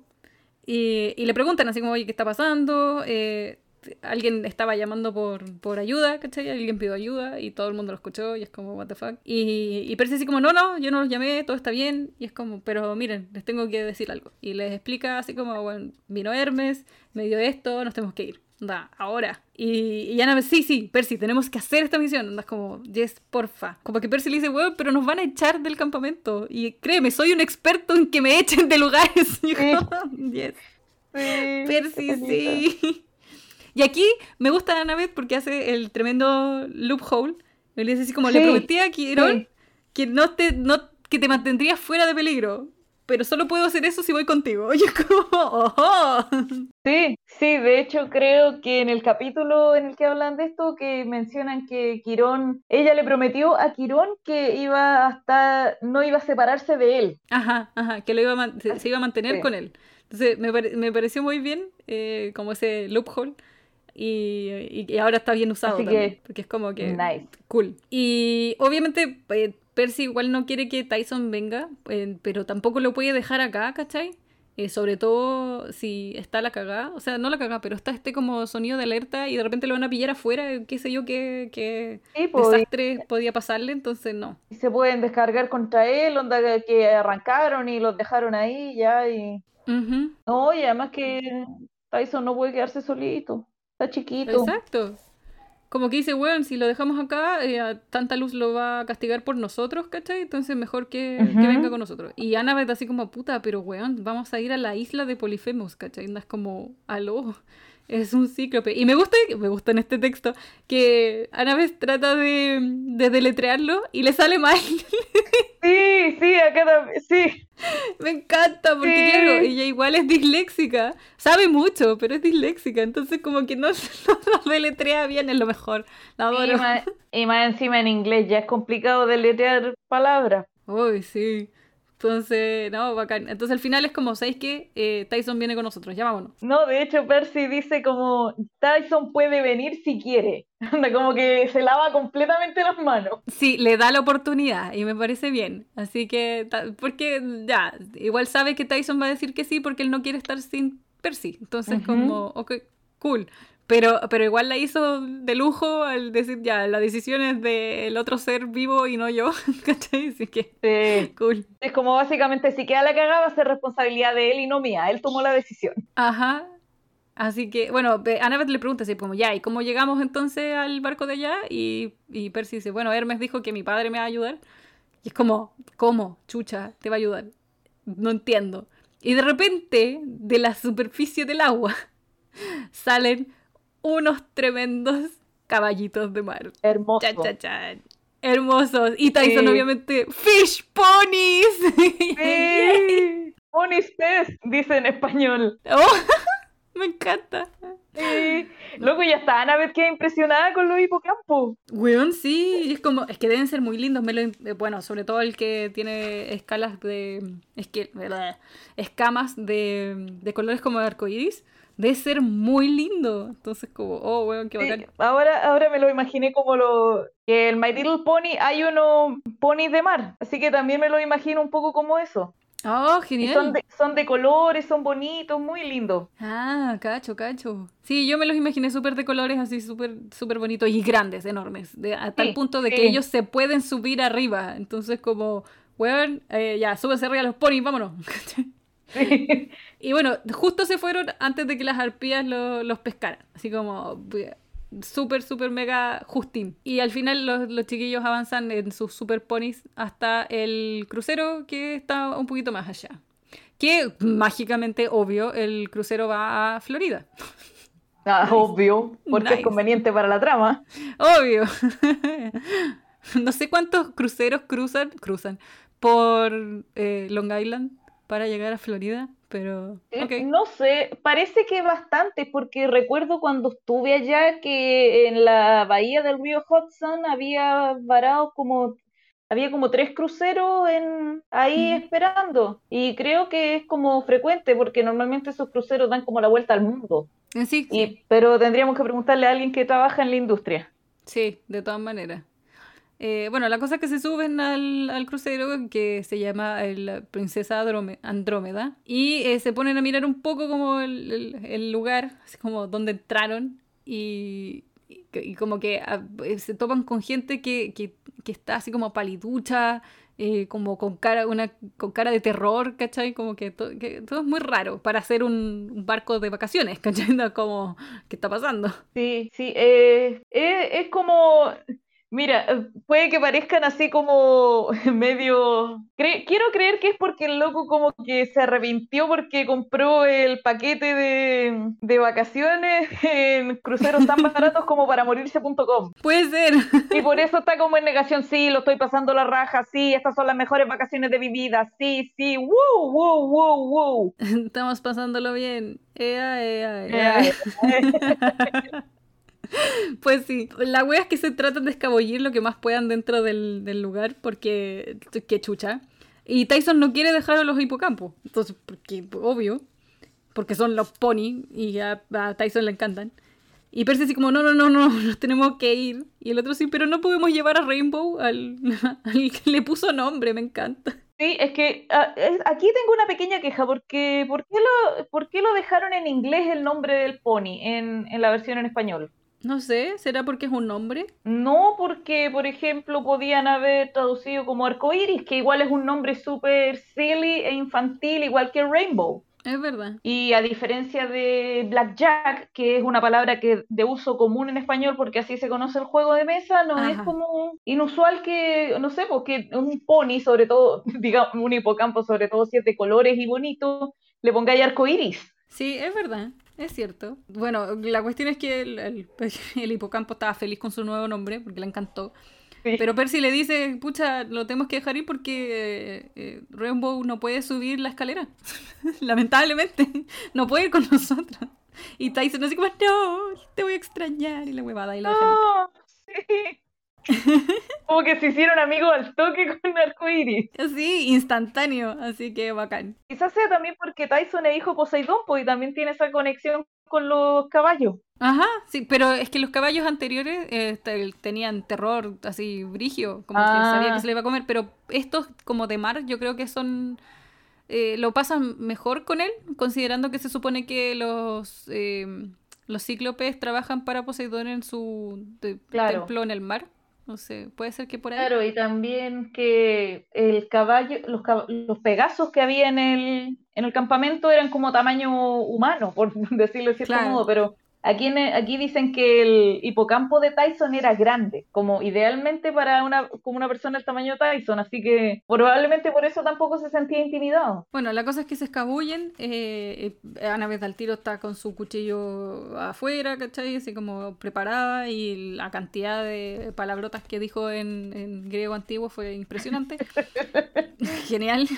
Y, le preguntan así como, oye, ¿qué está pasando? Eh, alguien estaba llamando por, por ayuda, ¿cachai? Alguien pidió ayuda y todo el mundo lo escuchó y es como, what the fuck. Y, y Percy así como, no, no, yo no los llamé, todo está bien. Y es como, pero miren, les tengo que decir algo. Y les explica así como, bueno, vino Hermes, me dio esto, nos tenemos que ir. Da, ahora. Y, y Ana, sí, sí, Percy, tenemos que hacer esta misión. Andas como, yes, porfa. Como que Percy le dice, weón, pero nos van a echar del campamento. Y créeme, soy un experto en que me echen de lugares. Y yes. Percy, sí. Y aquí me gusta Annabeth porque hace el tremendo loophole. Le dice así como, le prometí a Quirón que, no te, no, que te mantendrías fuera de peligro. Pero solo puedo hacer eso si voy contigo. Y es como. Sí, Sí, de hecho creo que en el capítulo en el que hablan de esto, que mencionan que Quirón, ella le prometió a Quirón que iba hasta, no iba a separarse de él. Ajá, ajá, que lo iba se, iba a mantener con él. Entonces me, me pareció muy bien eh, como ese loophole. Y, y, ahora está bien usado también, porque es como que nice. cool. Y obviamente eh, Percy igual no quiere que Tyson venga, eh, pero tampoco lo puede dejar acá, ¿cachai? Eh, sobre todo si está la cagada, o sea, no la cagada, pero está este como sonido de alerta y de repente lo van a pillar afuera, qué sé yo, qué, qué pues, desastre podía pasarle, entonces no. Y se pueden descargar contra él, onda que arrancaron y los dejaron ahí ya y... No, y además que Tyson no puede quedarse solito, está chiquito. Exacto. Como que dice, weón, si lo dejamos acá, eh, tanta luz lo va a castigar por nosotros, ¿cachai? Entonces mejor que, venga con nosotros. Y Annabeth así como, puta, pero weón, vamos a ir a la isla de Polifemus, ¿cachai? Es como, aló, es un cíclope. Y me gusta, me gusta en este texto, que Annabeth trata de, de deletrearlo y le sale mal. Sí, sí, acá también, sí. Me encanta, porque claro, ella igual es disléxica. Sabe mucho, pero es disléxica. Entonces, como que no, no, deletrea bien, es lo mejor. y, más, encima en inglés ya es complicado deletrear palabras. Uy, sí. Entonces, no, bacán. Entonces al final es como, ¿sabéis qué? Eh, Tyson viene con nosotros, llamámonos. No, de hecho Percy dice como, Tyson puede venir si quiere. Anda, como que se lava completamente las manos. Sí, le da la oportunidad y me parece bien. Así que, porque ya, igual sabe que Tyson va a decir que sí porque él no quiere estar sin Percy. Entonces, como, ok, cool. Pero, pero igual la hizo de lujo al decir, ya, la decisión es del otro ser vivo y no yo, ¿cachai? Así que, sí. cool. Es como básicamente, si queda la cagada va a ser responsabilidad de él y no mía, él tomó la decisión. Ajá. Así que, bueno, Annabeth le pregunta así como, ya, ¿y cómo llegamos entonces al barco de allá? Y, y Percy dice, bueno, Hermes dijo que mi padre me va a ayudar. Y es como, ¿cómo? Chucha, te va a ayudar. No entiendo. Y de repente, de la superficie del agua, salen unos tremendos caballitos de mar. Hermosos. Hermosos. Y Tyson, obviamente, fish ponies. Sí. Ponies dice en español. Oh, me encanta. Sí. Luego ya está Ana que impresionada con los hipocampos. Weón, sí, es como, es que deben ser muy lindos. Eh, bueno, sobre todo el que tiene escalas de. Es que, escamas de, de colores como de arcoíris debe ser muy lindo. Entonces, como, oh, weón, qué bacán. ahora, ahora me lo imaginé como lo. que el My Little Pony hay unos ponis de mar. Así que también me lo imagino un poco como eso. Oh, genial. Son de, son de, colores, son bonitos, muy lindos. Ah, cacho, cacho. Sí, yo me los imaginé súper de colores, así súper súper bonitos y grandes, enormes. De, a tal punto de que ellos se pueden subir arriba. Entonces, como, weón, eh, ya, súbese arriba los ponis, vámonos. Y bueno, justo se fueron antes de que las arpías los pescaran. Así como súper, súper mega justín. Y al final los, chiquillos avanzan en sus super ponis hasta el crucero que está un poquito más allá. Que mágicamente, obvio, el crucero va a Florida. Ah, obvio, porque es conveniente para la trama. Obvio. no sé cuántos cruceros cruzan, cruzan por eh, Long Island para llegar a Florida, pero... Eh, no sé, parece que bastante, porque recuerdo cuando estuve allá que en la bahía del río Hudson había varado como... Había como tres cruceros en, ahí esperando y creo que es como frecuente porque normalmente esos cruceros dan como la vuelta al mundo. Eh, sí, sí. Pero tendríamos que preguntarle a alguien que trabaja en la industria. Sí, de todas maneras. Eh, bueno, la cosa es que se suben al, crucero que se llama la Princesa Andrómeda y eh, se ponen a mirar un poco como el, lugar, así como donde entraron y, como que ah, eh, se topan con gente que, está así como paliducha, como con cara, una, con cara de terror, ¿cachai? Como que, todo es muy raro para hacer un, barco de vacaciones, ¿cachai? Como, ¿qué está pasando? Sí, sí, es como Mira, eh, puede que parezcan así como medio... quiero creer que es porque el loco como que se arrepintió porque compró el paquete de, de vacaciones en cruceros tan baratos como para morirse.com. Puede ser. Y por eso está como en negación, sí, lo estoy pasando la raja, sí, estas son las mejores vacaciones de mi vida, sí, sí, wow, wow, wow, wow. Estamos pasándolo bien. Ea, ea, ea. Pues sí, la wea es que se tratan de escabullir lo que más puedan dentro del, lugar porque qué chucha. Y Tyson no quiere dejar a los hipocampos, entonces, porque obvio, porque son los pony y a, Tyson le encantan. Y Percy así como, no, no, no, no, nos tenemos que ir. Y el otro sí, pero no podemos llevar a Rainbow al, que le puso nombre, me encanta. Sí, es que ah, aquí tengo una pequeña queja, porque ¿por qué, lo, ¿por qué lo dejaron en inglés el nombre del pony en, en la versión en español? No sé, ¿será porque es un nombre? No, porque, por ejemplo, podían haber traducido como arcoiris, que igual es un nombre súper silly e infantil, igual que Rainbow. Es verdad. Y a diferencia de Blackjack, que es una palabra que de uso común en español porque así se conoce el juego de mesa, no es como inusual que, no sé, porque un pony, sobre todo, digamos, un hipocampo, sobre todo siete colores y bonito, le pongáis arcoiris. Sí, es verdad. Es cierto. Bueno, la cuestión es que el, hipocampo estaba feliz con su nuevo nombre porque le encantó. Pero Percy le dice, pucha, lo tenemos que dejar ir porque eh, eh, Rainbow no puede subir la escalera. Lamentablemente, no puede ir con nosotros. Y Tyson así como, no, te voy a extrañar. Y la huevada y la no, sí. Como que se hicieron amigos al toque con arcoíris. Sí, instantáneo, así que bacán. Quizás sea también porque Tyson es hijo Poseidón, pues, y también tiene esa conexión con los caballos. Ajá, sí, pero es que los caballos anteriores eh, tenían terror así brigio, como que sabía que se le iba a comer, pero estos como de mar yo creo que son... Eh, lo pasan mejor con él, considerando que se supone que los, eh, los cíclopes trabajan para Poseidón en su templo en el mar. No sé, puede ser que por ahí. Claro, y también que el caballo, los, los pegasos que había en el, en el campamento eran como tamaño humano, por decirlo de cierto modo, pero Aquí, aquí dicen que el hipocampo de Tyson era grande, como idealmente para una, como una persona del tamaño de Tyson, así que probablemente por eso tampoco se sentía intimidado. Bueno, la cosa es que se escabullen, eh, Ana Beth tiro está con su cuchillo afuera, ¿cachai? Así como preparada y la cantidad de palabrotas que dijo en, en griego antiguo fue impresionante. Genial.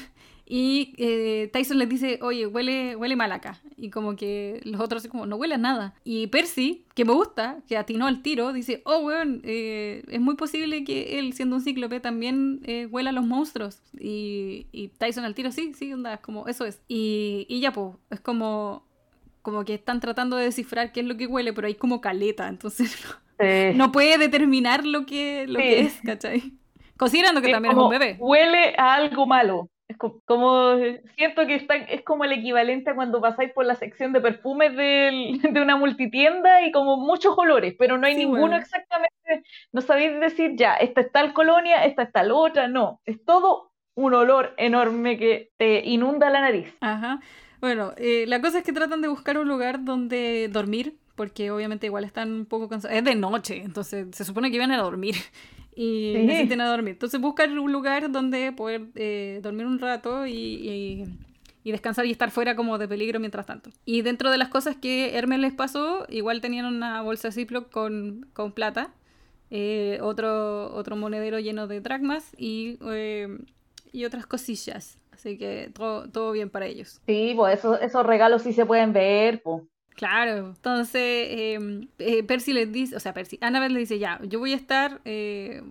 Y eh, Tyson les dice, oye, huele, huele mal acá. Y como que los otros como, no huele a nada. Y Percy, que me gusta, que atinó al tiro, dice, oh, weón, eh, es muy posible que él, siendo un cíclope, también eh, huela a los monstruos. Y, y, Tyson al tiro, sí, sí, onda, es como, eso es. Y, y ya, pues, es como, como que están tratando de descifrar qué es lo que huele, pero hay como caleta, entonces no, puede determinar lo que, lo que es, ¿cachai? Considerando que también es un bebé. Huele a algo malo. Es como, siento que está, es como el equivalente a cuando pasáis por la sección de perfumes de, de una multitienda y como muchos olores, pero no hay ninguno exactamente, no sabéis decir ya, esta es tal colonia, esta es tal otra, no, es todo un olor enorme que te inunda la nariz. Ajá. Bueno, eh, la cosa es que tratan de buscar un lugar donde dormir, porque obviamente igual están un poco cansados. Es de noche, entonces se supone que iban a dormir y necesitan a dormir. Entonces buscan un lugar donde poder eh, dormir un rato y, y, descansar y estar fuera como de peligro mientras tanto. Y dentro de las cosas que Hermes les pasó, igual tenían una bolsa Ziploc con, con plata, eh, otro, otro monedero lleno de dracmas y, eh, y otras cosillas. Así que todo, todo bien para ellos. Sí, pues esos, esos regalos sí se pueden ver, pues. Claro, entonces em, eh, Percy les dice, o sea, Percy, Annabelle le dice, ya, yo voy a estar, eh,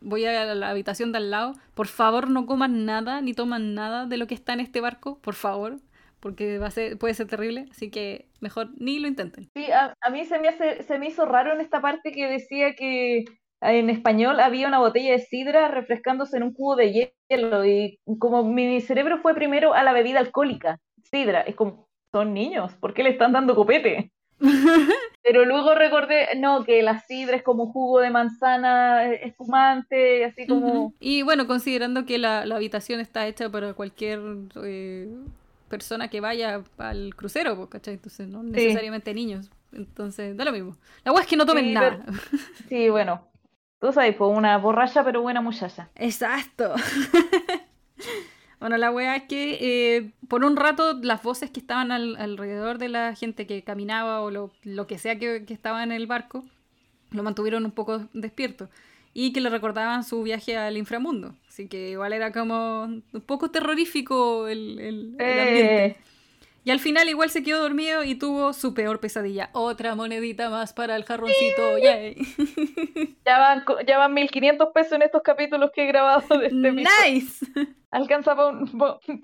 voy a la habitación de al lado, por favor no coman nada, ni toman nada de lo que está en este barco, por favor, porque va a ser, puede ser terrible, así que mejor ni lo intenten. Sí, a, mí se me, hace, se me hizo raro en esta parte que decía que en español había una botella de sidra refrescándose en un cubo de hielo y como mi cerebro fue primero a la bebida alcohólica, sidra, es como son niños, ¿por qué le están dando copete? Pero luego recordé, no, que la sidra es como jugo de manzana espumante, así como... Y bueno, considerando que la, habitación está hecha para cualquier eh, persona que vaya al crucero, ¿cachai? Entonces, no necesariamente niños. Entonces, da lo mismo. La hueá es que no tomen nada. sí, bueno. Tú sabes, pues una borracha pero buena muchacha. Exacto. bueno, la wea es que eh, por un rato las voces que estaban alrededor de la gente que caminaba o lo, que sea que, estaba en el barco lo mantuvieron un poco despierto y que le recordaban su viaje al inframundo. Así que igual era como un poco terrorífico el, el, ambiente. Eh. Y al final igual se quedó dormido y tuvo su peor pesadilla. Otra monedita más para el jarroncito. Yay. Ya van, ya van 1500 pesos en estos capítulos que he grabado de este Nice. Alcanza para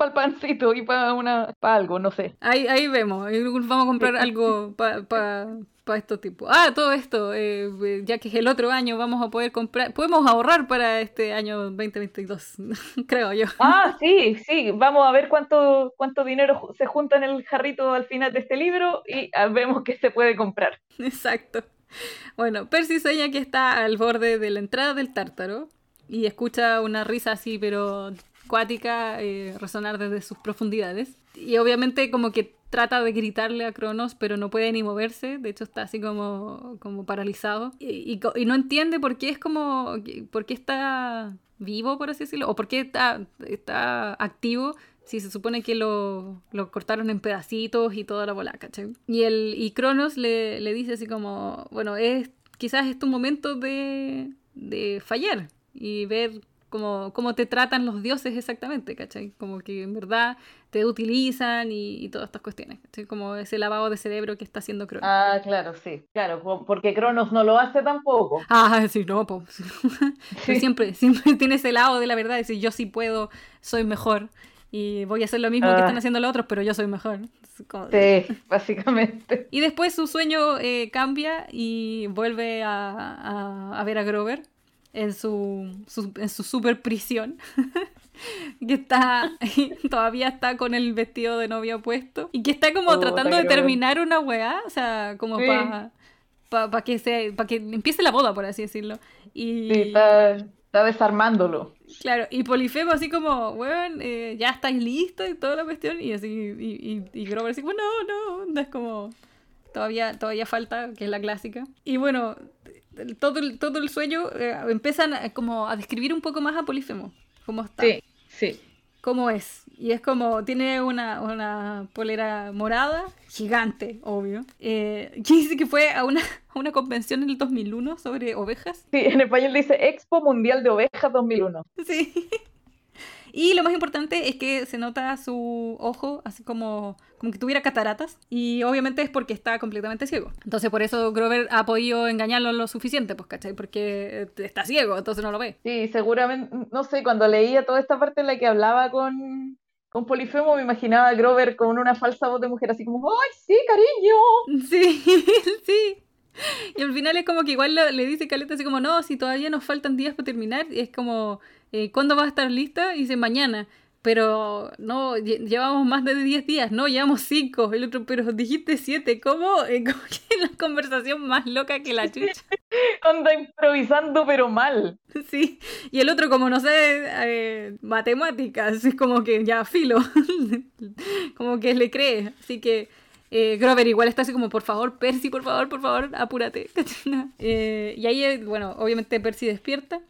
el pancito y para una para algo, no sé. Ahí, ahí vemos. Vamos a comprar algo para para estos tipos. Ah, todo esto, eh, ya que es el otro año, vamos a poder comprar, podemos ahorrar para este año 2022, creo yo. Ah, sí, sí, vamos a ver cuánto, cuánto dinero se junta en el jarrito al final de este libro y ah, vemos qué se puede comprar. Exacto. Bueno, Percy sueña que está al borde de la entrada del tártaro y escucha una risa así, pero cuática, eh, resonar desde sus profundidades. Y obviamente como que trata de gritarle a Cronos, pero no puede ni moverse, de hecho está así como, como paralizado. Y, no entiende por qué es como, por qué está vivo, por así decirlo, o por qué está, está activo si se supone que lo, lo, cortaron en pedacitos y toda la bola. Y, el, y Cronos le, le dice así como, bueno, es quizás es tu momento de, de fallar y ver como, te tratan los dioses exactamente, ¿cachai? Como que en verdad te utilizan y, todas estas cuestiones, ¿cachai? Como ese lavado de cerebro que está haciendo Cronos. Ah, claro, sí, claro, porque Cronos no lo hace tampoco. Ah, sí, no, pues. siempre, siempre tiene ese lado de la verdad, decir yo sí puedo, soy mejor y voy a hacer lo mismo que están ah. haciendo los otros, pero yo soy mejor. Sí, básicamente. Y después su sueño eh, cambia y vuelve a, a ver a Grover en su, en su super prisión. que está todavía está con el vestido de novia puesto y que está como oh, tratando de terminar una weá, o sea, como para para que se para que empiece la boda, por así decirlo. Y está, desarmándolo. Claro, y Polifemo así como, weón, eh, ya estáis listos y toda la cuestión, y así, y, y, Grover así como, no, no, es como, todavía, todavía falta, que es la clásica. Y bueno, todo el, todo el sueño eh, empiezan como a describir un poco más a Polífemo, cómo está. Sí, sí. Cómo es. Y es como, tiene una, una polera morada, gigante, obvio. Eh, dice que fue a una, a una convención en el 2001 sobre ovejas. Sí, en español dice Expo Mundial de Ovejas 2001. Sí. Y lo más importante es que se nota su ojo así como, como que tuviera cataratas. Y obviamente es porque está completamente ciego. Entonces por eso Grover ha podido engañarlo lo suficiente, pues, ¿cachai? Porque está ciego, entonces no lo ve. Sí, seguramente, no sé, cuando leía toda esta parte en la que hablaba con, con Polifemo me imaginaba a Grover con una falsa voz de mujer así como, ¡ay, sí, cariño! Sí, sí. Y al final es como que igual le dice Caleta así como, no, si todavía nos faltan días para terminar, y es como, eh, ¿cuándo va a estar lista? Y dice, mañana. Pero no, llevamos más de 10 días, no, llevamos 5. El otro, pero dijiste 7, ¿cómo? Eh, como que la conversación más loca que la chucha. Anda improvisando, pero mal. Sí, y el otro, como no sé, eh, matemáticas, es como que ya filo, como que le cree. Así que eh, Grover igual está así como, por favor, Percy, por favor, por favor, apúrate. Eh, y ahí, bueno, obviamente Percy despierta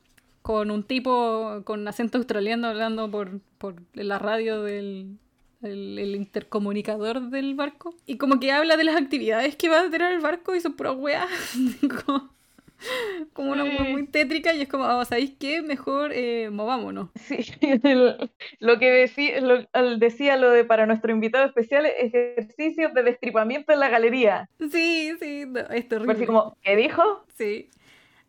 con un tipo con acento australiano hablando por, por la radio del el, intercomunicador del barco. Y como que habla de las actividades que va a tener el barco y son pura weá. como, una weá muy tétrica y es como, oh, ¿sabéis qué? Mejor eh, movámonos. Sí, lo que decía lo, decía lo de para nuestro invitado especial, ejercicios de destripamiento en la galería. Sí, sí, es terrible. Así como, ¿qué dijo? Sí.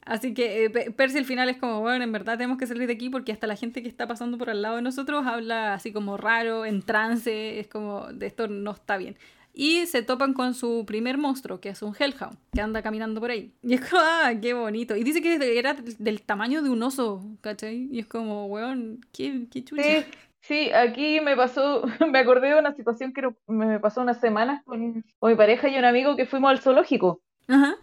Así que eh, Percy al final es como, bueno, en verdad tenemos que salir de aquí porque hasta la gente que está pasando por al lado de nosotros habla así como raro, en trance, es como, de esto no está bien. Y se topan con su primer monstruo, que es un Hellhound, que anda caminando por ahí. Y es como, ah, qué bonito. Y dice que era del tamaño de un oso, ¿cachai? Y es como, weón, qué, qué chucha. Sí. Sí, aquí me pasó, me acordé de una situación que me pasó unas semanas con, con mi pareja y un amigo que fuimos al zoológico.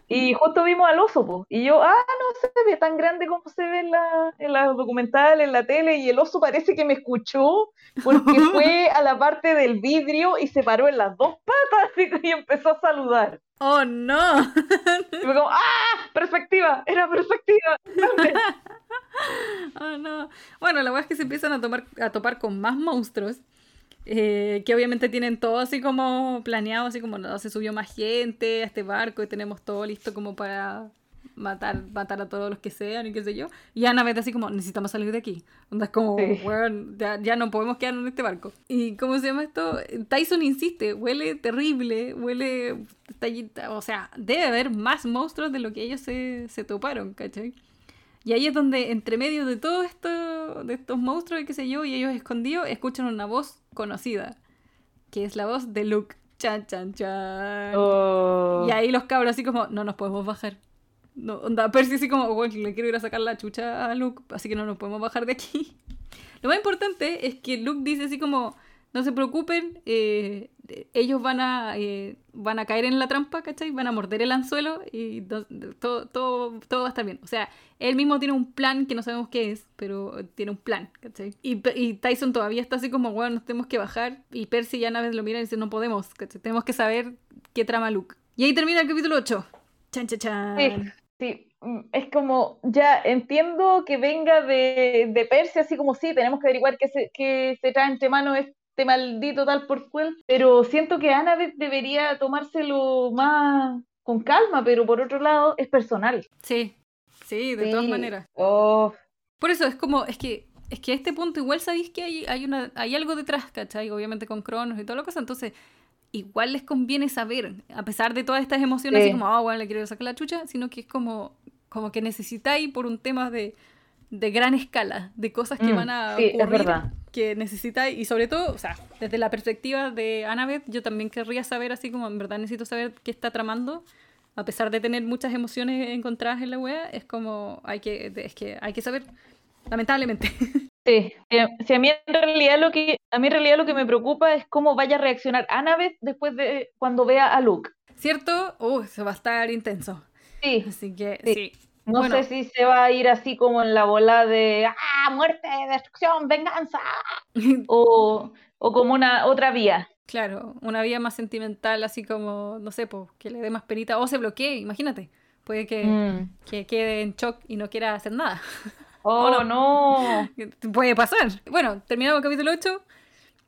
Y justo vimos al oso, po. y yo, ah, no se ve tan grande como se ve en la, en la documental, en la tele, y el oso parece que me escuchó porque fue a la parte del vidrio y se paró en las dos patas y empezó a saludar. ¡Oh, no! Y fue como, ¡ah! ¡Perspectiva! ¡Era perspectiva! ¡Oh, no! Bueno, la verdad es que se empiezan a, tomar, a topar con más monstruos. Eh, que obviamente tienen todo así como planeado, así como no, se subió más gente a este barco y tenemos todo listo como para matar, matar a todos los que sean y qué sé yo. Y Annabeth así como, necesitamos salir de aquí. Onda es como, bueno, ya, no podemos quedar en este barco. ¿Y cómo se llama esto? Tyson insiste, huele terrible, huele... O sea, debe haber más monstruos de lo que ellos se, se toparon, ¿cachai? Y ahí es donde, entre medio de todo esto, de estos monstruos y qué sé yo, y ellos escondidos, escuchan una voz conocida, que es la voz de Luke. Chan, chan, chan. Oh. Y ahí los cabros así como, no nos podemos bajar. No, onda, Percy así como, bueno, le quiero ir a sacar la chucha a Luke, así que no nos podemos bajar de aquí. Lo más importante es que Luke dice así como, no se preocupen, eh, ellos van a, eh, van a caer en la trampa, ¿cachai? Van a morder el anzuelo y todo, todo, todo va a estar bien. O sea, él mismo tiene un plan que no sabemos qué es, pero tiene un plan, ¿cachai? Y, Tyson todavía está así como, bueno, nos tenemos que bajar. Y Percy ya una vez lo mira y dice, no podemos, ¿cachai? Tenemos que saber qué trama Luke. Y ahí termina el capítulo 8. Chan, chan. Sí, sí. Mm, es como, ya entiendo que venga de, de Percy, así como sí, tenemos que averiguar qué se, qué se trae entre manos este maldito tal por cual, pero siento que Annabeth debería tomárselo más con calma, pero por otro lado es personal. Sí, sí, de todas maneras. Oh. Por eso es como, es que es que a este punto igual sabéis que hay, hay, una, hay algo detrás, ¿cachai? Obviamente con Cronos y todo lo que sea, entonces igual les conviene saber, a pesar de todas estas emociones, así como, ah, bueno, le quiero sacar la chucha, sino que es como, como que necesitáis por un tema de, de gran escala, de cosas que mm, van a sí, es verdad que necesita, y sobre todo, o sea, desde la perspectiva de Annabeth, yo también querría saber, así como en verdad necesito saber qué está tramando, a pesar de tener muchas emociones encontradas en la wea, es como, hay que, es que hay que saber, lamentablemente. Sí, si a mí en realidad lo que, a mí en realidad lo que me preocupa es cómo vaya a reaccionar Annabeth después de cuando vea a Luke. ¿Cierto? Uh, se va a estar intenso. Sí. Así que, sí. No sé si se va a ir así como en la bola de ¡ah! muerte, destrucción, venganza. o, o como una otra vía. Claro, una vía más sentimental, así como, no sé, pues, que le dé más perita o se bloquee, imagínate. Puede que, mm. que quede en shock y no quiera hacer nada. Oh, no. Puede pasar. Bueno, terminamos el capítulo 8.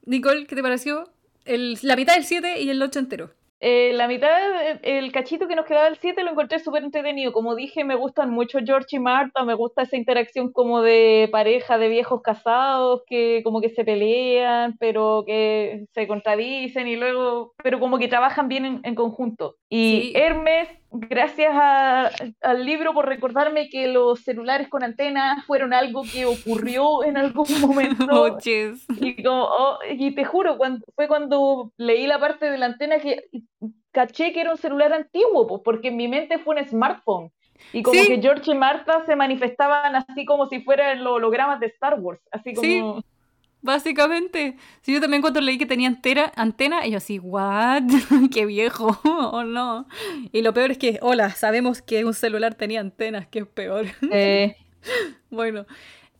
Nicole, ¿qué te pareció? El, la mitad del 7 y el 8 entero. Eh, la mitad, el cachito que nos quedaba del 7 lo encontré súper entretenido. Como dije, me gustan mucho George y Marta, me gusta esa interacción como de pareja de viejos casados que como que se pelean, pero que se contradicen y luego, pero como que trabajan bien en, conjunto. Y Hermes gracias al libro por recordarme que los celulares con antenas fueron algo que ocurrió en algún momento. Oh, y, oh, y, te juro, cuando, fue cuando leí la parte de la antena que caché que era un celular antiguo, porque en mi mente fue un smartphone. Y como que George y Martha se manifestaban así como si fueran los hologramas de Star Wars, así como... Básicamente. Si yo también cuando leí que tenía antena, antena, y yo así, ¿what? ¡Qué viejo! ¿O no? Y lo peor es que, hola, sabemos que un celular tenía antenas, que es peor. Eh. bueno.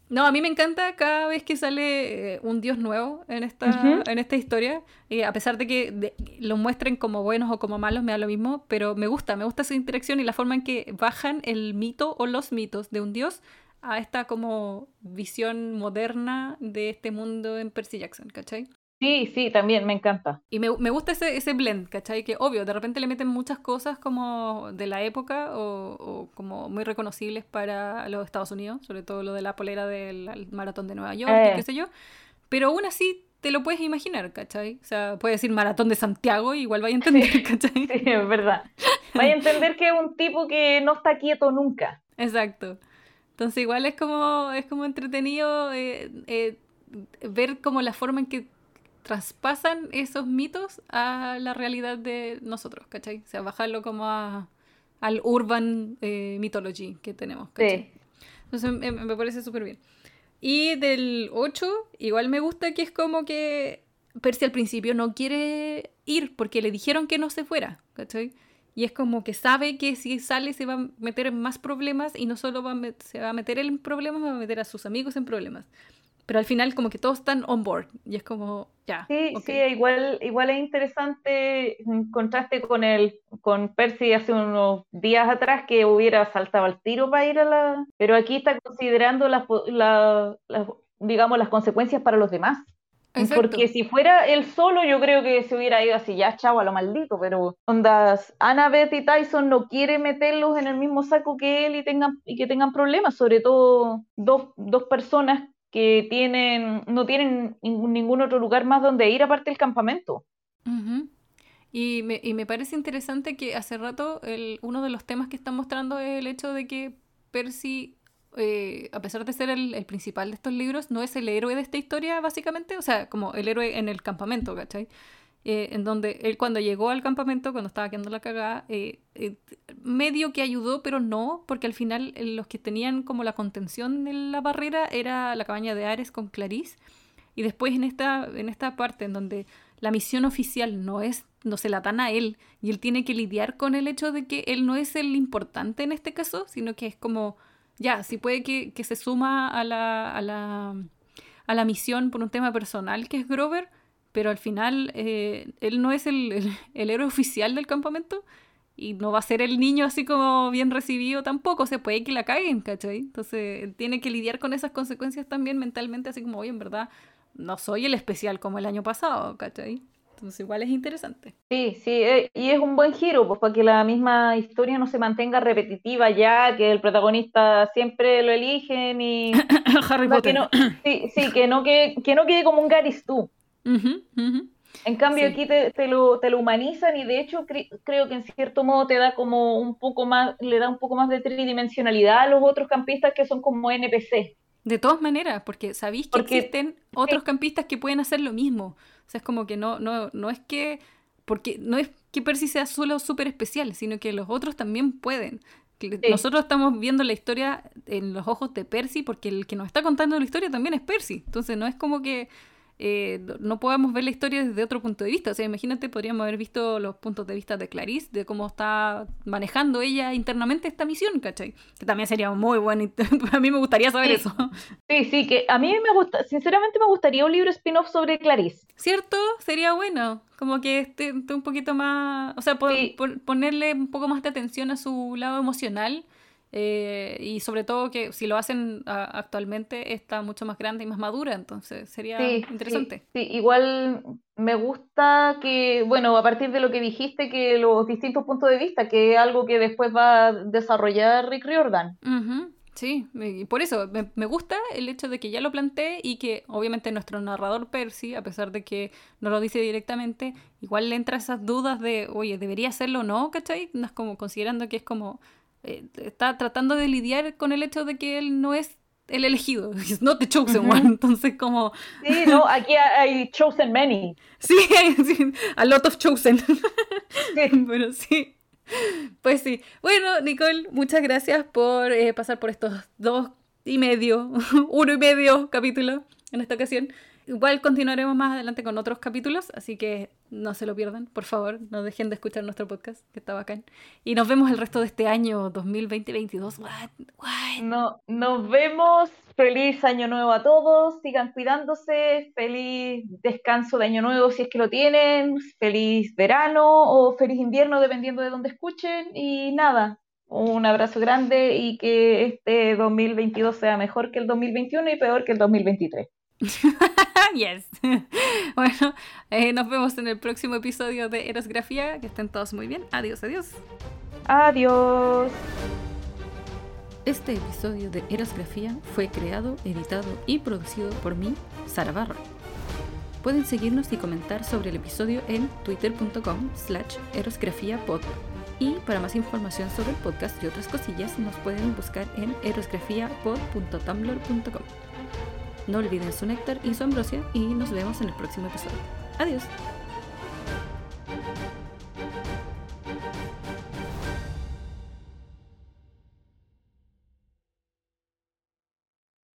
No, a mí me encanta cada vez que sale eh, un dios nuevo en esta, en esta historia. y a pesar de que lo muestren como buenos o como malos, me da lo mismo. Pero me gusta, me gusta esa interacción y la forma en que bajan el mito o los mitos de un dios a esta como visión moderna de este mundo en Percy Jackson, ¿cachai? Sí, sí, también me encanta. Y me, me gusta ese, ese blend, ¿cachai? Que obvio, de repente le meten muchas cosas como de la época o, o, como muy reconocibles para los Estados Unidos, sobre todo lo de la polera del maratón de Nueva York, eh. qué sé yo. Pero aún así te lo puedes imaginar, ¿cachai? O sea, puedes decir maratón de Santiago, igual vaya a entender, ¿cachai? Sí, es verdad. Vaya a entender que es un tipo que no está quieto nunca. Exacto. Entonces igual es como, es como entretenido eh, eh, ver como la forma en que traspasan esos mitos a la realidad de nosotros, ¿cachai? O sea, bajarlo como a, al urban eh, mythology que tenemos, ¿cachai? Entonces me, me parece súper bien. Y del 8, igual me gusta que es como que Percy al principio no quiere ir porque le dijeron que no se fuera, ¿cachai? Y es como que sabe que si sale se va a meter en más problemas y no solo va se va a meter él en problemas, va a meter a sus amigos en problemas. Pero al final como que todos están on board y es como, ya. Sí, sí, igual, igual es interesante en contraste con el con Percy hace unos días atrás que hubiera saltado al tiro para ir a la... Pero aquí está considerando las, digamos, las consecuencias para los demás. Porque si fuera él solo, yo creo que se hubiera ido así, ya chavo a lo maldito, pero ondas, Annabeth y Tyson no quiere meterlos en el mismo saco que él y tengan, y que tengan problemas, sobre todo dos, dos personas que tienen, no tienen ningún otro lugar más donde ir aparte del campamento. y, me, y, me, parece interesante que hace rato el, uno de los temas que están mostrando es el hecho de que Percy eh, a pesar de ser el, principal de estos libros, no es el héroe de esta historia, básicamente, o sea, como el héroe en el campamento, ¿cachai? Eh, en donde él cuando llegó al campamento, cuando estaba quedando la cagada, eh, medio que ayudó, pero no, porque al final los que tenían como la contención de la barrera era la cabaña de Ares con Clarice, y después en esta, en esta parte en donde la misión oficial no es no se la dan a él y él tiene que lidiar con el hecho de que él no es el importante en este caso, sino que es como ya, sí puede que, se suma a la, a, la, a la misión por un tema personal que es Grover, pero al final eh, él no es el, el, héroe oficial del campamento y no va a ser el niño así como bien recibido tampoco, se puede que la caguen, ¿cachai? Entonces él tiene que lidiar con esas consecuencias también mentalmente, así como, oye, en verdad, no soy el especial como el año pasado, ¿cachai? Entonces igual es interesante. Sí, sí, eh, y es un buen giro, pues para que la misma historia no se mantenga repetitiva ya, que el protagonista siempre lo eligen y... Harry Potter. Que no, sí, sí, que no quede, que no quede como un Garis tú. En cambio aquí te, te, lo, te, lo, humanizan y de hecho creo que en cierto modo te da como un poco más, le da un poco más de tridimensionalidad a los otros campistas que son como NPC. De todas maneras, porque sabéis que existen otros campistas que pueden hacer lo mismo. O sea, es como que no, no, no es que. Porque no es que Percy sea solo súper especial, sino que los otros también pueden. Nosotros estamos viendo la historia en los ojos de Percy porque el que nos está contando la historia también es Percy. Entonces no es como que eh, no podamos ver la historia desde otro punto de vista. O sea, imagínate, podríamos haber visto los puntos de vista de Clarice, de cómo está manejando ella internamente esta misión, ¿cachai? Que también sería muy bueno. a mí me gustaría saber eso. Sí, sí, que a mí me gusta, sinceramente me gustaría un libro spin-off sobre Clarice. ¿Cierto? Sería bueno. Como que esté, un poquito más, o sea, ponerle un poco más de atención a su lado emocional eh, y sobre todo que si lo hacen actualmente está mucho más grande y más madura, entonces sería interesante. Sí, igual me gusta que, bueno, a partir de lo que dijiste, que los distintos puntos de vista, que es algo que después va a desarrollar Rick Riordan. Sí, y por eso me, me, gusta el hecho de que ya lo planteé y que obviamente nuestro narrador Percy, a pesar de que no lo dice directamente, igual le entra esas dudas de, oye, ¿debería hacerlo o no? ¿Cachai? No es como considerando que es como eh, está tratando de lidiar con el hecho de que él no es el elegido, es not the chosen one, entonces como... Sí, no, aquí hay chosen many. Sí, hay a lot of chosen. Sí. Pero sí. Pues sí. Bueno, Nicole, muchas gracias por eh, pasar por estos dos y medio, uno y medio capítulos en esta ocasión. Igual continuaremos más adelante con otros capítulos, así que no se lo pierdan, por favor, no dejen de escuchar nuestro podcast, que está bacán. Y nos vemos el resto de este año 2020-2022. No, nos vemos. Feliz año nuevo a todos. Sigan cuidándose. Feliz descanso de año nuevo si es que lo tienen. Feliz verano o feliz invierno, dependiendo de dónde escuchen. Y nada, un abrazo grande y que este 2022 sea mejor que el 2021 y peor que el 2023. yes. bueno, eh, nos vemos en el próximo episodio de Erosgrafía. Que estén todos muy bien. Adiós, adiós. Adiós. Este episodio de Erosgrafía fue creado, editado y producido por mí, Sara Barra. Pueden seguirnos y comentar sobre el episodio en twitter.com slash erosgrafiapod. Y para más información sobre el podcast y otras cosillas nos pueden buscar en erosgrafiapod.tumblr.com. No olviden su néctar y su ambrosia y nos vemos en el próximo episodio. Adiós.